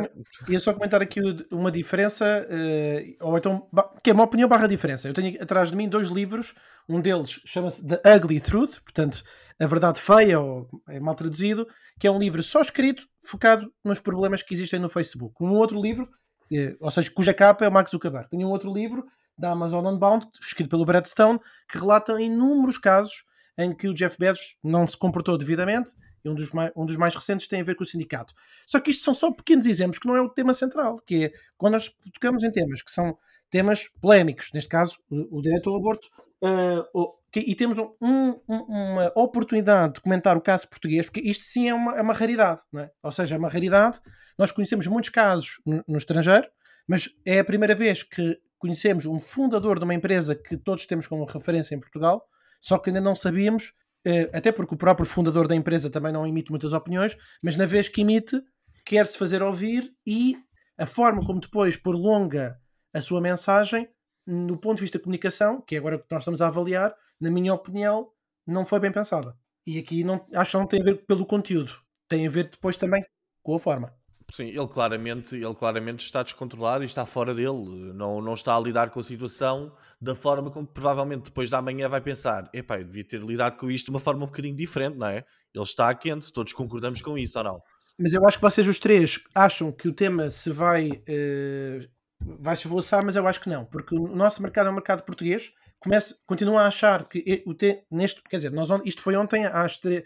ia só comentar aqui uma diferença, uh, ou então, que é uma opinião barra diferença. Eu tenho atrás de mim dois livros, um deles chama-se The Ugly Truth, portanto, a verdade feia, ou é mal traduzido, que é um livro só escrito, focado nos problemas que existem no Facebook. Um outro livro, uh, ou seja, cuja capa é o Max Zuckerberg. Tenho um outro livro da Amazon Unbound, escrito pelo Brad Stone, que relata inúmeros casos em que o Jeff Bezos não se comportou devidamente e um dos, mais, um dos mais recentes tem a ver com o sindicato. Só que isto são só pequenos exemplos que não é o tema central, que é quando nós tocamos em temas que são temas polémicos, neste caso o, o direito ao aborto, uh, o, que, e temos um, um, uma oportunidade de comentar o caso português, porque isto sim é uma, é uma raridade, é? ou seja, é uma raridade. Nós conhecemos muitos casos no, no estrangeiro, mas é a primeira vez que conhecemos um fundador de uma empresa que todos temos como referência em Portugal, só que ainda não sabíamos, até porque o próprio fundador da empresa também não emite muitas opiniões, mas na vez que emite, quer-se fazer ouvir e a forma como depois prolonga a sua mensagem, no ponto de vista de comunicação, que é agora que nós estamos a avaliar, na minha opinião, não foi bem pensada. E aqui não, acho que não tem a ver pelo conteúdo, tem a ver depois também com a forma. Sim, ele claramente, ele claramente está descontrolado e está fora dele. Não, não está a lidar com a situação da forma como provavelmente depois da manhã vai pensar: epá, eu devia ter lidado com isto de uma forma um bocadinho diferente, não é? Ele está quente, todos concordamos com isso ou não? Mas eu acho que vocês os três acham que o tema se vai, uh, vai se esvoaçar, mas eu acho que não, porque o nosso mercado é um mercado português. Começa, continua a achar que o te, neste, quer dizer, nós, isto foi ontem às três,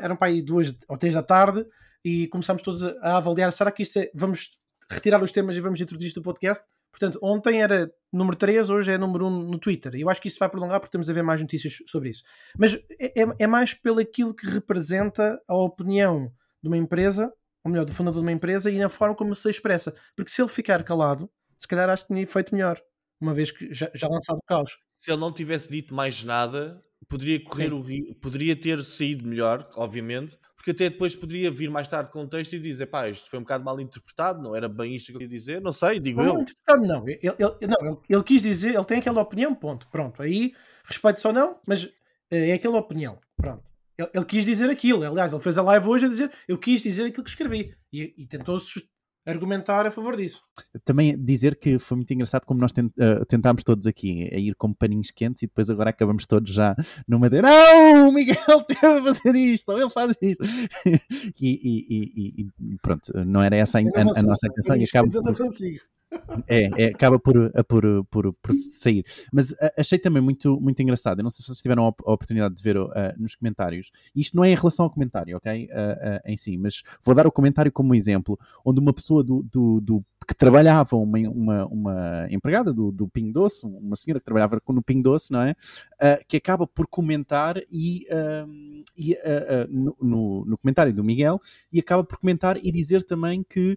eram para aí duas ou três da tarde e começámos todos a avaliar, será que isto é, vamos retirar os temas e vamos introduzir isto no podcast? Portanto, ontem era número 3, hoje é número 1 no Twitter. E eu acho que isso vai prolongar porque temos a ver mais notícias sobre isso. Mas é, é, é mais pelo aquilo que representa a opinião de uma empresa, ou melhor, do fundador de uma empresa e na forma como se expressa. Porque se ele ficar calado, se calhar acho que tinha feito melhor, uma vez que já, já lançado o caos. Se ele não tivesse dito mais nada, poderia correr Sim. o ri... poderia ter saído melhor, obviamente, porque até depois poderia vir mais tarde com o texto e dizer, pá, isto foi um bocado mal interpretado, não era bem isto que eu queria dizer, não sei, digo não, eu. Interpretado não, ele, ele, não ele, quis dizer, ele tem aquela opinião, ponto, pronto, aí respeito ou não, mas eh, é aquela opinião, pronto. Ele, ele, quis dizer aquilo, aliás, ele fez a live hoje a dizer, eu quis dizer aquilo que escrevi, e, e tentou argumentar a favor disso. Também dizer que foi muito engraçado como nós tent, uh, tentámos todos aqui a ir como paninhos quentes e depois agora acabamos todos já numa de não, o Miguel teve a fazer isto, ou ele faz isto. e, e, e, e, pronto, não era essa a, a, a nossa intenção e acaba. Por... É, é, acaba por, por, por, por, sair. Mas uh, achei também muito, muito engraçado. Eu não sei se vocês tiveram a, oportunidade de ver uh, nos comentários. Isto não é em relação ao comentário, ok? Uh, em si, mas vou dar o comentário como exemplo, onde uma pessoa do, do, do que trabalhava, uma, uma, uma empregada do, do Ping Doce, uma senhora que trabalhava no Ping Doce, não é? que acaba por comentar e, e no, no, no, comentário do Miguel e acaba por comentar e dizer também que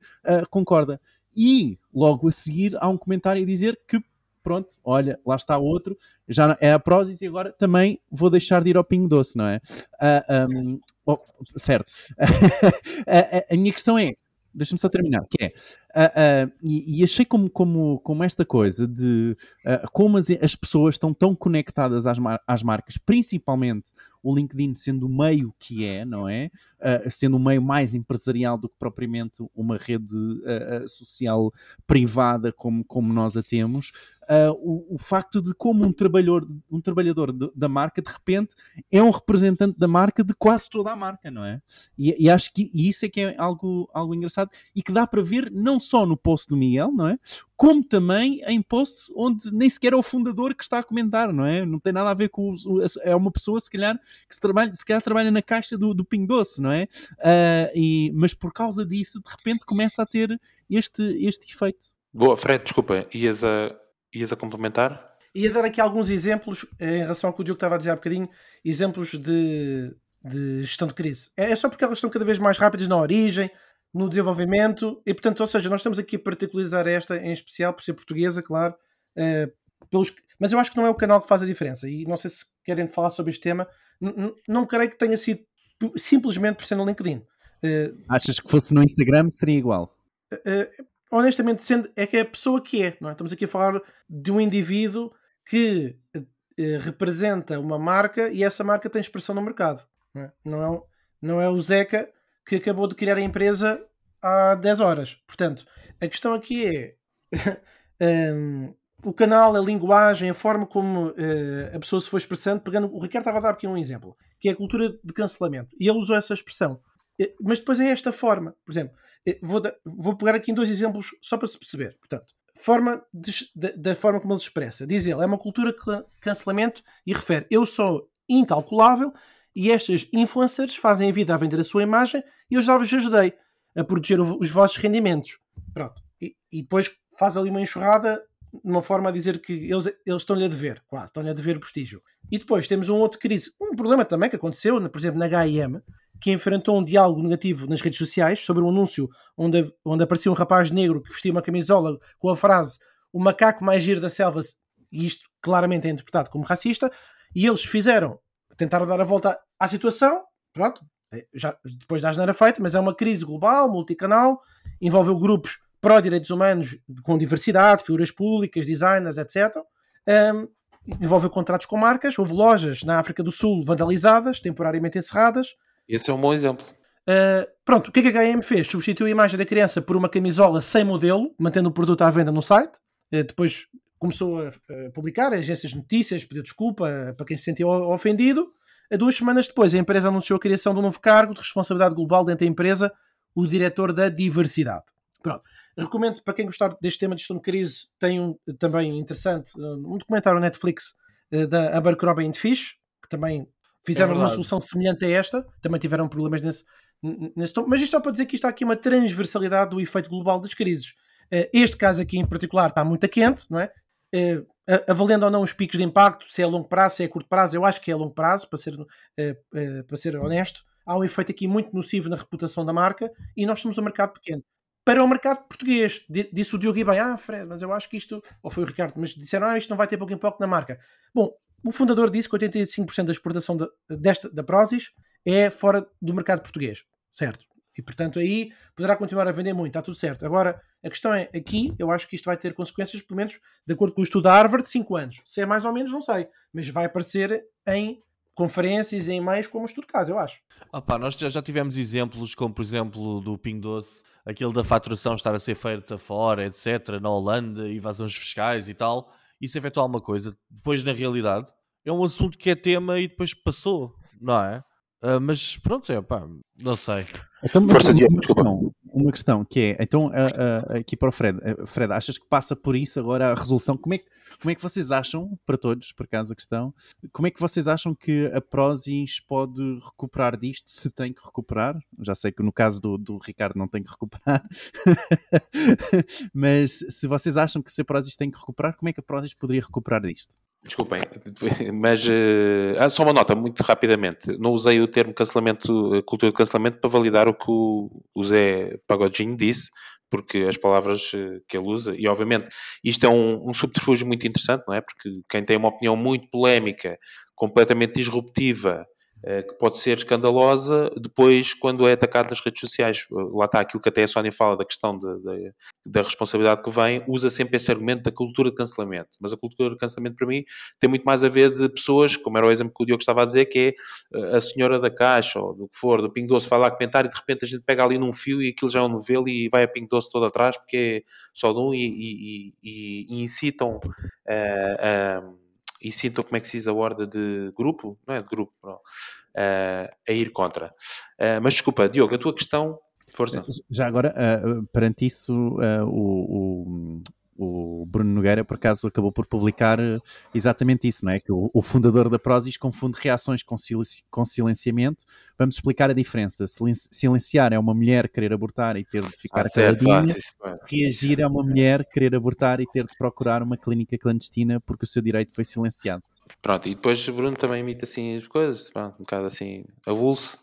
concorda e logo a seguir há um comentário a dizer que pronto, olha, lá está outro, já é a Prozis e agora também vou deixar de ir ao Pingo Doce, não é? Uh, ah, um, oh, certo. a, a, a minha questão é, deixa-me só terminar, que é, uh, uh, e, e, achei como, como, como esta coisa de uh, como as, as, pessoas estão tão conectadas às, mar, às marcas, principalmente o LinkedIn sendo o meio que é, não é? sendo um meio mais empresarial do que propriamente uma rede social privada como, como nós a temos, Uh, o, o, facto de como um trabalhador, um trabalhador de, da marca de repente é um representante da marca de quase toda a marca, não é? E, e acho que e isso é que é algo, algo engraçado e que dá para ver não só no post do Miguel, não é? Como também em posts onde nem sequer é o fundador que está a comentar, não é? Não tem nada a ver com. O, é uma pessoa, se calhar, que se, trabalha, se calhar trabalha na caixa do, do Ping Doce, não é? Uh, e, mas por causa disso, de repente começa a ter este, este efeito. Boa, Fred, desculpa, ias a, ias a complementar? Ia dar aqui alguns exemplos eh, em relação ao que o Diogo estava a dizer há bocadinho, exemplos de, de gestão de crise. É, é só porque elas estão cada vez mais rápidas na origem, no desenvolvimento, e portanto, ou seja, nós estamos aqui a particularizar esta em especial por ser portuguesa, claro, uh, pelos, mas eu acho que não é o canal que faz a diferença, e não sei se querem falar sobre este tema, não creio que tenha sido simplesmente por ser no LinkedIn. Uh, Achas que fosse no Instagram seria igual? Uh, honestamente, sendo, é que é a pessoa que é, não é? Estamos aqui a falar de um indivíduo que representa uma marca e essa marca tem expressão no mercado. Não é, não é, não é o Zeca que acabou de criar a empresa há 10 horas. Portanto, a questão aqui é um, o canal, a linguagem, a forma como uh, a pessoa se foi expressando, pegando. O Ricardo estava a dar aqui um exemplo, que é a cultura de cancelamento. E ele usou essa expressão. Eh, mas depois é esta forma. Por exemplo, eh, vou, vou pegar aqui em dois exemplos só para se perceber. Portanto, forma de, de, da forma como ele se expressa. Diz ele, é uma cultura de cancelamento e refere: eu sou incalculável e estas influencers fazem a vida a vender a sua imagem e eu já vos ajudei a proteger os vossos rendimentos. Pronto. E, e depois faz ali uma enxurrada de uma forma a dizer que eles, eles estão-lhe a dever, quase, estão-lhe a dever prestígio. E depois temos um outro crise, um problema também que aconteceu, por exemplo, na H&M, que enfrentou um diálogo negativo nas redes sociais sobre um anúncio onde, onde aparecia um rapaz negro que vestia uma camisola com a frase o macaco mais giro da selva, e isto claramente é interpretado como racista, e eles fizeram, tentaram dar a volta à situação, pronto, é, já, depois da asneira feita, mas é uma crise global, multicanal, envolveu grupos pró-direitos humanos com diversidade, figuras públicas, designers, etc. Um, envolveu contratos com marcas, houve lojas na África do Sul vandalizadas, temporariamente encerradas. Esse é um bom exemplo. Uh, pronto, o que é que a HM fez? Substituiu a imagem da criança por uma camisola sem modelo, mantendo o produto à venda no site. Uh, depois começou a, publicar, agências de notícias, pediu desculpa para quem se sentiu ofendido. Duas semanas depois, a empresa anunciou a criação de um novo cargo de responsabilidade global dentro da empresa, o diretor da diversidade. Pronto. Recomendo para quem gostar deste tema de gestão de crise, tem um também interessante, um documentário Netflix eh, da Abercrombie Fish, que também fizeram é uma solução semelhante a esta, também tiveram problemas nesse, nesse tom. Mas isto só para dizer que isto há aqui uma transversalidade do efeito global das crises. Eh, este caso aqui em particular está muito quente, não é? Eh, avaliando ou não os picos de impacto, se é a longo prazo, se é a curto prazo, eu acho que é a longo prazo, para ser, para ser honesto. Há um efeito aqui muito nocivo na reputação da marca e nós somos um mercado pequeno para o mercado português. Disse o Diogo e bem, ah, Fred, mas eu acho que isto, ou foi o Ricardo, mas disseram, ah, isto não vai ter pouco impacto na marca. Bom, o fundador disse que 85% da exportação de, desta, da Prozis é fora do mercado português, certo? E portanto aí poderá continuar a vender muito, está tudo certo. Agora, a questão é, aqui, eu acho que isto vai ter consequências, pelo menos de acordo com o estudo da Harvard, de 5 anos. Se é mais ou menos, não sei, mas vai aparecer em conferências e em mais como estudo de caso, eu acho. Opa, nós já, já tivemos exemplos, como por exemplo do Ping Doce, aquele da faturação estar a ser feita fora, etc., na Holanda, invasões fiscais e tal. Isso afetou alguma coisa. Depois, na realidade, é um assunto que é tema e depois passou, não é? Uh, mas pronto, é pá, não sei. Então, mas, Força, questão, uma questão que é, então, aqui para o Fred, Fred, achas que passa por isso agora a resolução? Como é, como é que vocês acham, para todos, por acaso a questão, como é que vocês acham que a Prozis pode recuperar disto, se tem que recuperar? Já sei que no caso do, do Ricardo não tem que recuperar, mas se vocês acham que se a Prozis tem que recuperar, como é que a Prozis poderia recuperar disto? Desculpem, mas uh, só uma nota, muito rapidamente. Não usei o termo cancelamento, eh, cultura de cancelamento, para validar o que o, Zé Pagodinho disse, porque as palavras uh, que ele usa, e obviamente isto é um, um subterfúgio muito interessante, não é? Porque quem tem uma opinião muito polémica, completamente disruptiva, eh, que pode ser escandalosa depois quando é atacado nas redes sociais. Lá está aquilo que até a Sónia fala da questão de, de, da responsabilidade que vem, usa sempre esse argumento da cultura de cancelamento. Mas a cultura de cancelamento para mim tem muito mais a ver de pessoas, como era o exemplo que o Diogo estava a dizer, que é eh, a senhora da caixa ou do que for, do Ping Doce, vai lá comentar e de repente a gente pega ali num fio e aquilo já é um novelo e vai a Ping Doce todo atrás porque é só de um e, e, e, e incitam. Uh, uh, e sintam como é que se diz a ordem de grupo, não é de grupo, não, uh, a ir contra. Uh, mas desculpa, Diogo, a tua questão, força. Já agora, uh, perante isso, o, o Bruno Nogueira, por acaso, acabou por publicar eh, exatamente isso, não é? Que o, o fundador da Prozis confunde reações com, silenci com, silenciamento. Vamos explicar a diferença. Silenciar é uma mulher querer abortar e ter de ficar ah, caladinha. Reagir é uma mulher querer abortar e ter de procurar uma clínica clandestina porque o seu direito foi silenciado. Pronto, e depois o Bruno também imita assim as coisas, um bocado assim, avulso,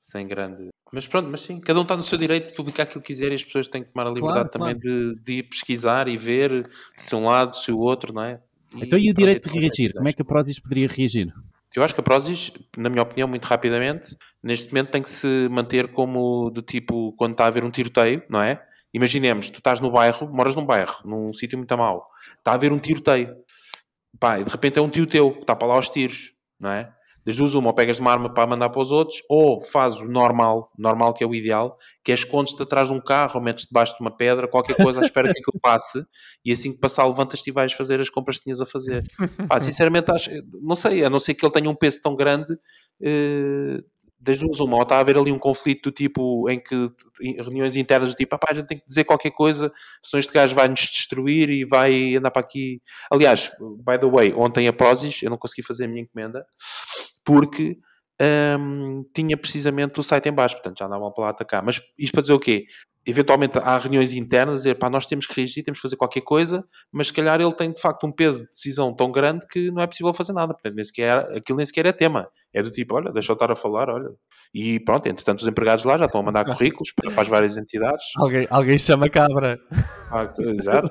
sem grande mas pronto, mas sim, cada um está no seu direito de publicar aquilo que quiser e as pessoas têm que tomar a liberdade claro, também claro. De, de ir pesquisar e ver se um lado, se o outro, não é? E, então e o direito de reagir? Como é que a Prozis poderia reagir? Eu acho que a Prozis, na minha opinião, muito rapidamente, neste momento tem que se manter como do tipo quando está a haver um tiroteio, não é? Imaginemos, tu estás no bairro, moras num bairro, num sítio muito mau, está a haver um tiroteio. Pá, e de repente é um tio teu que está para lá aos tiros, não é? Das duas, uma, ou pegas uma arma para mandar para os outros, ou fazes o normal, normal que é o ideal, que é escondes-te atrás de um carro, ou metes debaixo de uma pedra, qualquer coisa, à espera que aquilo passe, e assim que passar, levantas-te e vais fazer as compras que tinhas a fazer. Pá, sinceramente, acho, não sei, a não ser que ele tenha um peso tão grande, eh, das duas, uma, ou está a haver ali um conflito do tipo em que reuniões internas do tipo, papá, a gente tem que dizer qualquer coisa, senão este gajo vai nos destruir e vai andar para aqui. Aliás, by the way, ontem a Prozis, eu não consegui fazer a minha encomenda porque um, tinha precisamente o site em baixo, portanto já andavam para lá atacar. Mas isto para dizer o quê? Eventualmente há reuniões internas, dizer, pá, nós temos que reagir, temos que fazer qualquer coisa, mas se calhar ele tem de facto um peso de decisão tão grande que não é possível fazer nada. Portanto, nem sequer, aquilo nem sequer é tema. É do tipo, olha, deixa eu estar a falar, olha. E pronto, entretanto, os empregados lá já estão a mandar currículos para, para as várias entidades. Alguém, alguém chama cabra. Ah, exato,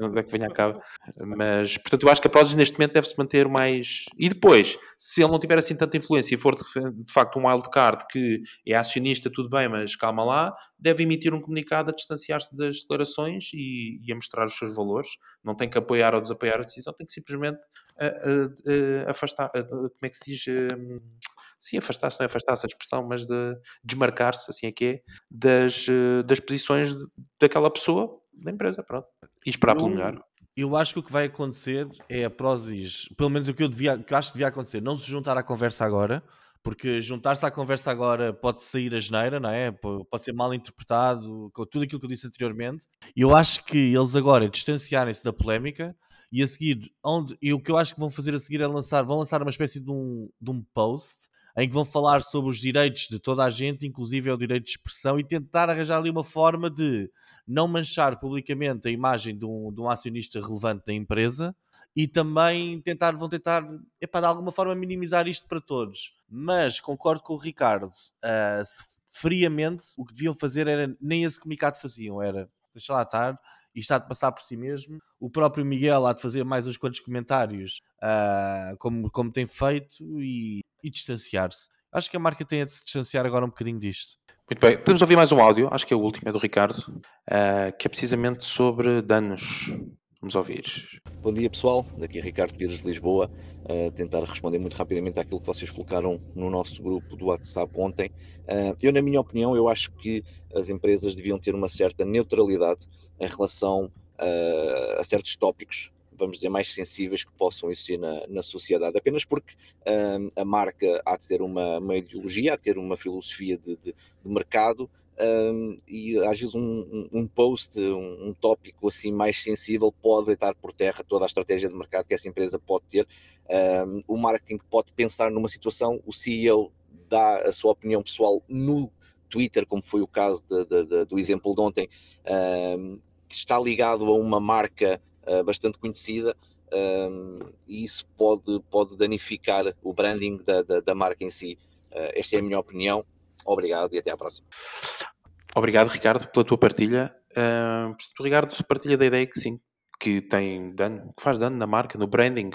onde é que venha a cabo. Mas, portanto, eu acho que a Prozis neste momento deve-se manter mais. E depois, se ele não tiver assim tanta influência e for de, de facto um wildcard que é acionista, tudo bem, mas calma lá, deve emitir um comunicado a distanciar-se das declarações e, e, a mostrar os seus valores. Não tem que apoiar ou desapoiar a decisão, tem que simplesmente a, a afastar. como é que se diz? Sim, afastar-se, não é afastar-se a expressão, mas de desmarcar-se, assim é que é, das, das posições daquela pessoa da empresa, pronto. E esperar pelo melhor. Eu acho que o que vai acontecer é a Prozis, pelo menos o que eu, devia, que eu acho que devia acontecer, não se juntar à conversa agora, porque juntar-se à conversa agora pode sair a geneira, não é? Pode ser mal interpretado, com tudo aquilo que eu disse anteriormente. E eu acho que eles agora distanciarem-se da polémica e a seguir, onde, e o que eu acho que vão fazer a seguir é lançar, vão lançar uma espécie de um, de um post em que vão falar sobre os direitos de toda a gente, inclusive é o direito de expressão, e tentar arranjar ali uma forma de não manchar publicamente a imagem de um, de um acionista relevante da empresa e também tentar, vão tentar, epá, de alguma forma minimizar isto para todos. Mas concordo com o Ricardo, uh, friamente o que deviam fazer era, nem esse comunicado faziam, era deixa lá estar, e está de passar por si mesmo. O próprio Miguel há de fazer mais uns quantos comentários, uh, como, como tem feito, e, e distanciar-se. Acho que a marca tem de se distanciar agora um bocadinho disto. Muito bem, podemos ouvir mais um áudio, acho que é o último, é do Ricardo, uh, que é precisamente sobre danos. Vamos ouvir. Bom dia pessoal, daqui é Ricardo Pires de Lisboa, tentar responder muito rapidamente àquilo que vocês colocaram no nosso grupo do WhatsApp ontem. Uh, eu, na minha opinião, eu acho que as empresas deviam ter uma certa neutralidade em relação uh, a certos tópicos vamos dizer, mais sensíveis que possam existir na, na sociedade, apenas porque um, a marca há de ter uma, uma ideologia, há de ter uma filosofia de, de, de mercado, um, e às vezes um, um post, um, um, tópico assim mais sensível pode deitar por terra toda a estratégia de mercado que essa empresa pode ter. o marketing pode pensar numa situação, o CEO dá a sua opinião pessoal no Twitter, como foi o caso de, de, de, do exemplo de ontem, que está ligado a uma marca uh, bastante conhecida. e isso pode, pode danificar o branding da, da, da marca em si. Uh, esta é a minha opinião. Obrigado e até à próxima. Obrigado, Ricardo, pela tua partilha. Uh, o Ricardo partilha da ideia que sim, que tem dano, que faz dano na marca, no branding.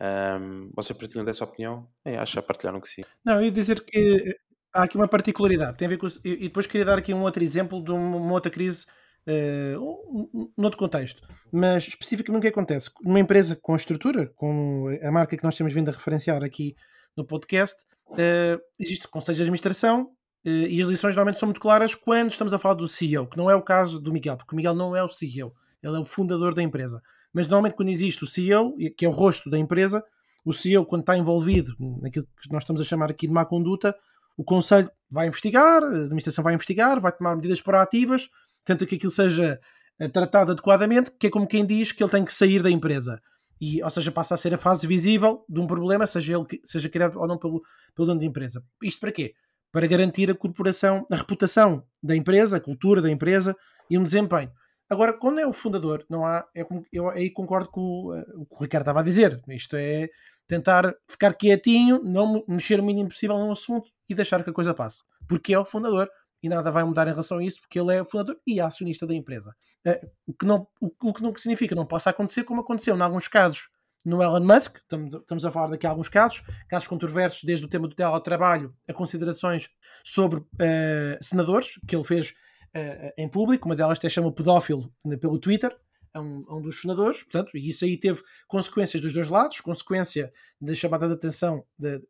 Um, vocês partilham dessa opinião? É, acho que partilharam que sim. Não, eu ia dizer que há aqui uma particularidade. Tem a ver com, e depois queria dar aqui um outro exemplo de uma outra crise uh, noutro contexto. Mas especificamente o que acontece? Numa empresa com estrutura, com a marca que nós temos vindo a referenciar aqui no podcast, uh, existe conselho de administração e as lições normalmente são muito claras quando estamos a falar do CEO, que não é o caso do Miguel, porque o Miguel não é o CEO, ele é o fundador da empresa. Mas normalmente quando existe o CEO, que é o rosto da empresa, o CEO, quando está envolvido naquilo que nós estamos a chamar aqui de má conduta, o Conselho vai investigar, a administração vai investigar, vai tomar medidas proativas, tenta que aquilo seja eh, tratado adequadamente, que é como quem diz que ele tem que sair da empresa. E, ou seja, passa a ser a fase visível de um problema, seja ele seja criado ou não pelo, pelo dono da empresa. Isto para quê? Para garantir a corporação, a reputação da empresa, a cultura da empresa e um desempenho. Agora, quando é o fundador, não há. É como, eu aí concordo com o, eh, que o Ricardo estava a dizer. Isto é tentar ficar quietinho, não mexer o mínimo possível num assunto e deixar que a coisa passe. Porque é o fundador e nada vai mudar em relação a isso, porque ele é o fundador e acionista da empresa. Eh, o que não, o que não significa não possa acontecer, como aconteceu em alguns casos no Elon Musk, estamos a falar daqui a alguns casos, casos controversos, desde o tema do teletrabalho a considerações sobre uh, senadores, que ele fez uh, em público, uma delas até chama pedófilo pelo Twitter, a um, a um, dos senadores, portanto, e isso aí teve consequências dos dois lados, consequência da chamada de atenção da,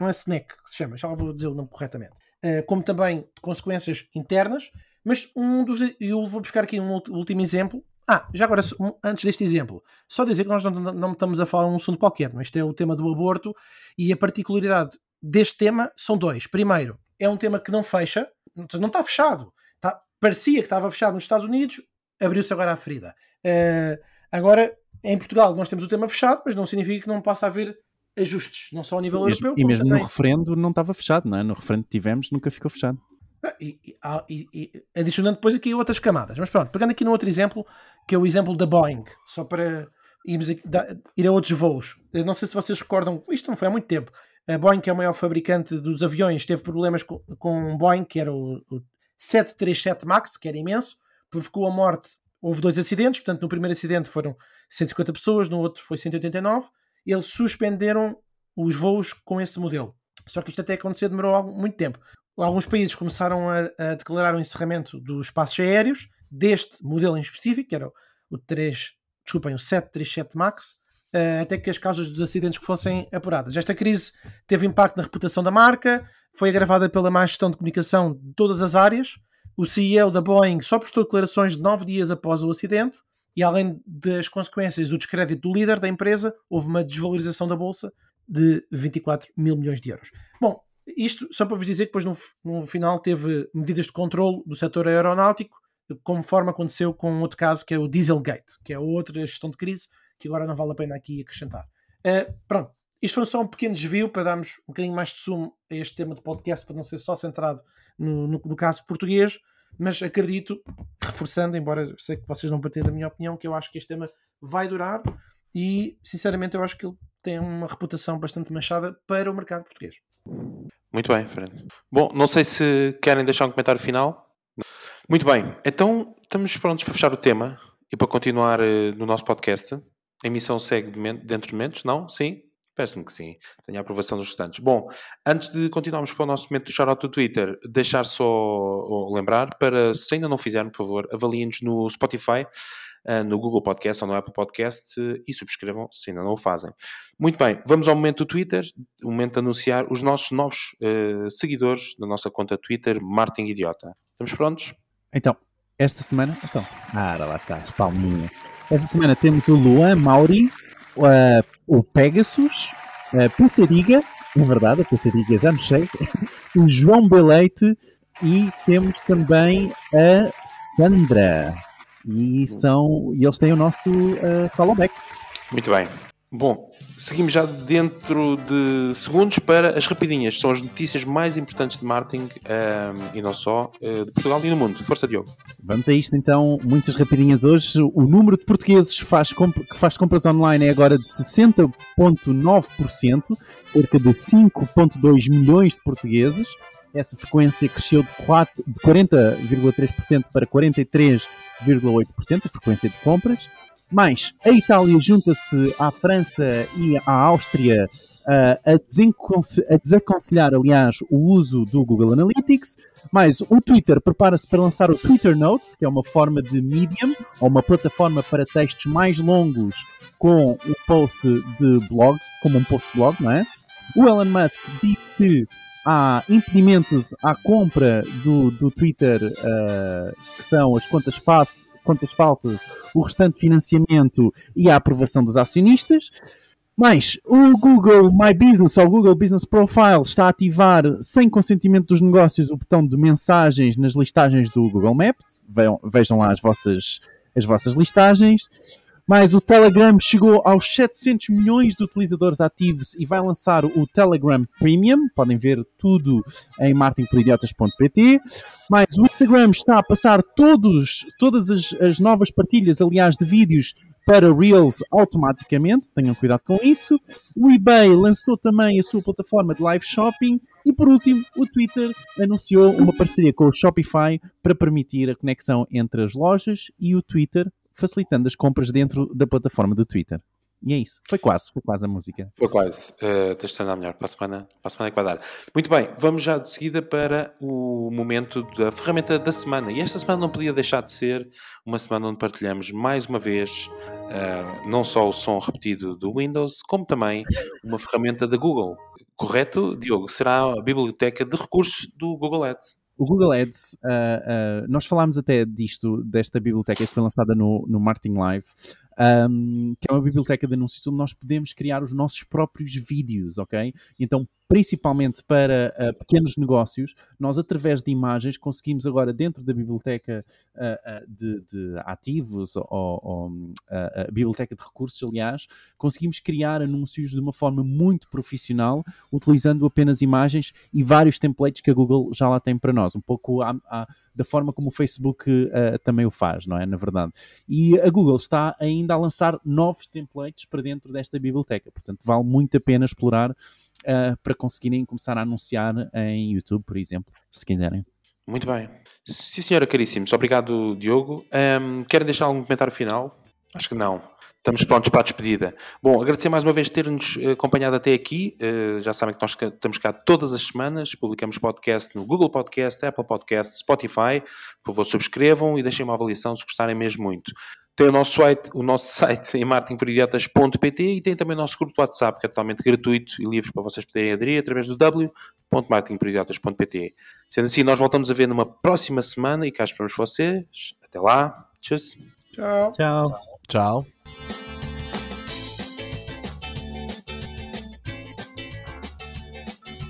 não é SNEC que se chama, já vou dizer o nome corretamente, uh, como também consequências internas, mas um dos, eu vou buscar aqui um último exemplo, ah, já agora, antes deste exemplo, só dizer que nós não, não estamos a falar um assunto qualquer, mas este é o tema do aborto e a particularidade deste tema são dois. Primeiro, é um tema que não fecha, não está fechado. Está, parecia que estava fechado nos Estados Unidos, abriu-se agora a ferida. Uh, agora, em Portugal, nós temos o tema fechado, mas não significa que não possa haver ajustes, não só ao nível e europeu. E mesmo também. no referendo não estava fechado, não é? No referendo que tivemos nunca ficou fechado. Ah, e, e, e, adicionando depois aqui outras camadas. Mas pronto, pegando aqui no outro exemplo, que é o exemplo da Boeing, só para irmos da, ir a outros voos. Eu não sei se vocês recordam, isto não foi há muito tempo. A Boeing, que é o maior fabricante dos aviões, teve problemas com, com um Boeing, que era o, o 737 MAX, que era imenso, provocou a morte. Houve dois acidentes, portanto, no primeiro acidente foram 150 pessoas, no outro foi 189. Eles suspenderam os voos com esse modelo. Só que isto até acontecer demorou muito tempo. Alguns países começaram a, a declarar o encerramento dos espaços aéreos deste modelo em específico, que era o 3, desculpem, o 737 MAX, eh, até que as causas dos acidentes fossem apuradas. Esta crise teve impacto na reputação da marca, foi agravada pela má gestão de comunicação de todas as áreas. O CEO da Boeing só prestou declarações nove dias após o acidente e, além das consequências do descrédito do líder da empresa, houve uma desvalorização da bolsa de 24 mil milhões de euros. Bom, isto só para vos dizer que depois no, no final teve medidas de controle do setor aeronáutico, conforme aconteceu com outro caso que é o Dieselgate, que é outra gestão de crise que agora não vale a pena aqui acrescentar. Uh, pronto, isto foi só um pequeno desvio para darmos um bocadinho mais de sumo a este tema de podcast, para não ser só centrado no, no, no caso português, mas acredito, reforçando, embora sei que vocês não partilhem da minha opinião, que eu acho que este tema vai durar e, sinceramente, eu acho que ele tem uma reputação bastante manchada para o mercado português. Muito bem, Fernando. Bom, não sei se querem deixar um comentário final. Muito bem, então estamos prontos para fechar o tema e para continuar uh, no nosso podcast. A emissão segue dentro de momentos, não? Sim? Parece-me que sim. Tenho a aprovação dos restantes. Bom, antes de continuarmos para o nosso momento do shoutout do Twitter, deixar só lembrar para, se ainda não fizeram, por favor, avaliem-nos no Spotify, no Google Podcast ou no Apple Podcast e subscrevam se ainda não o fazem. Muito bem, vamos ao momento do Twitter, o momento de anunciar os nossos novos uh, seguidores da nossa conta Twitter, Martin Idiota. Estamos prontos? Então, esta semana, então, ah, lá está, as palminhas. Esta semana temos o Luan Mauri, uh, o Pegasus, a Pissariga, é verdade, a Pissariga já nos chega, o João Beleite e temos também a Sandra. E são e eles têm o nosso uh, follow back. Muito bem. Bom, seguimos já dentro de segundos para as rapidinhas. São as notícias mais importantes de marketing um, e não só uh, de Portugal e no mundo. Força, Diogo. Vamos a isto então, muitas rapidinhas hoje. O número de portugueses faz que faz compras online é agora de 60,9%, cerca de 5,2 milhões de portugueses. Essa frequência cresceu de, de 40,3% para 43,8%, a frequência de compras. Mais, a Itália junta-se à França e à Áustria uh, a, desaconselhar, aliás, o uso do Google Analytics. Mais, o Twitter prepara-se para lançar o Twitter Notes, que é uma forma de Medium, ou uma plataforma para textos mais longos com um post de blog, como um post blog, não é? O Elon Musk diz que há impedimentos à compra do, do Twitter, uh, que são as contas face contas falsas, o restante financiamento e a aprovação dos acionistas. Mas o Google My Business ou Google Business Profile está a ativar, sem consentimento dos negócios, o botão de mensagens nas listagens do Google Maps. Vejam lá as vossas, as vossas listagens. Mas o Telegram chegou aos 700 milhões de utilizadores ativos e vai lançar o Telegram Premium. Podem ver tudo em marketingporidiotas.pt. Mas o Instagram está a passar todos, todas as, as novas partilhas, aliás, de vídeos para Reels automaticamente, tenham cuidado com isso. O eBay lançou também a sua plataforma de live shopping e por último, o Twitter anunciou uma parceria com o Shopify para permitir a conexão entre as lojas e o Twitter facilitando as compras dentro da plataforma do Twitter. E é isso. Foi quase, foi quase a música. Foi quase. Uh, tens de andar melhor para a semana, para a semana que vai dar. Muito bem, vamos já de seguida para o momento da ferramenta da semana. E esta semana não podia deixar de ser uma semana onde partilhamos mais uma vez uh, não só o som repetido do Windows, como também uma ferramenta da Google. Correto, Diogo? Será a biblioteca de recursos do Google Ads o Google Ads, uh, uh, nós falámos até disto, desta biblioteca que foi lançada no, no Marketing Live. um, que é uma biblioteca de anúncios onde nós podemos criar os nossos próprios vídeos, ok? Então, principalmente para uh, pequenos negócios, nós através de imagens conseguimos agora dentro da biblioteca uh, uh, de, de, ativos ou, ou biblioteca de recursos, aliás, conseguimos criar anúncios de uma forma muito profissional, utilizando apenas imagens e vários templates que a Google já lá tem para nós, um pouco a, a, da forma como o Facebook também o faz, não é? Na verdade. E a Google está ainda a lançar novos templates para dentro desta biblioteca, portanto vale muito a pena explorar uh, para conseguirem começar a anunciar em YouTube, por exemplo, se quiserem. Muito bem. Sim, senhora, caríssimos. Obrigado, Diogo. Um, querem deixar algum comentário final? Acho que não. Estamos prontos para a despedida. Bom, agradecer mais uma vez ter-nos eh, acompanhado até aqui. Uh, já sabem que nós estamos cá todas as semanas. Publicamos podcast no Google Podcast, Apple Podcast, Spotify. Por favor, subscrevam e deixem uma avaliação se gostarem mesmo muito. Tem o nosso site, o nosso site em marketingporidiotas.pt e tem também o nosso grupo de WhatsApp, que é totalmente gratuito e livre para vocês poderem aderir através do w.marketingporidiotas.pt. Sendo assim, nós voltamos a ver numa próxima semana e cá esperamos vocês. Até lá. Tchau. Tchau. Tchau. Tchau.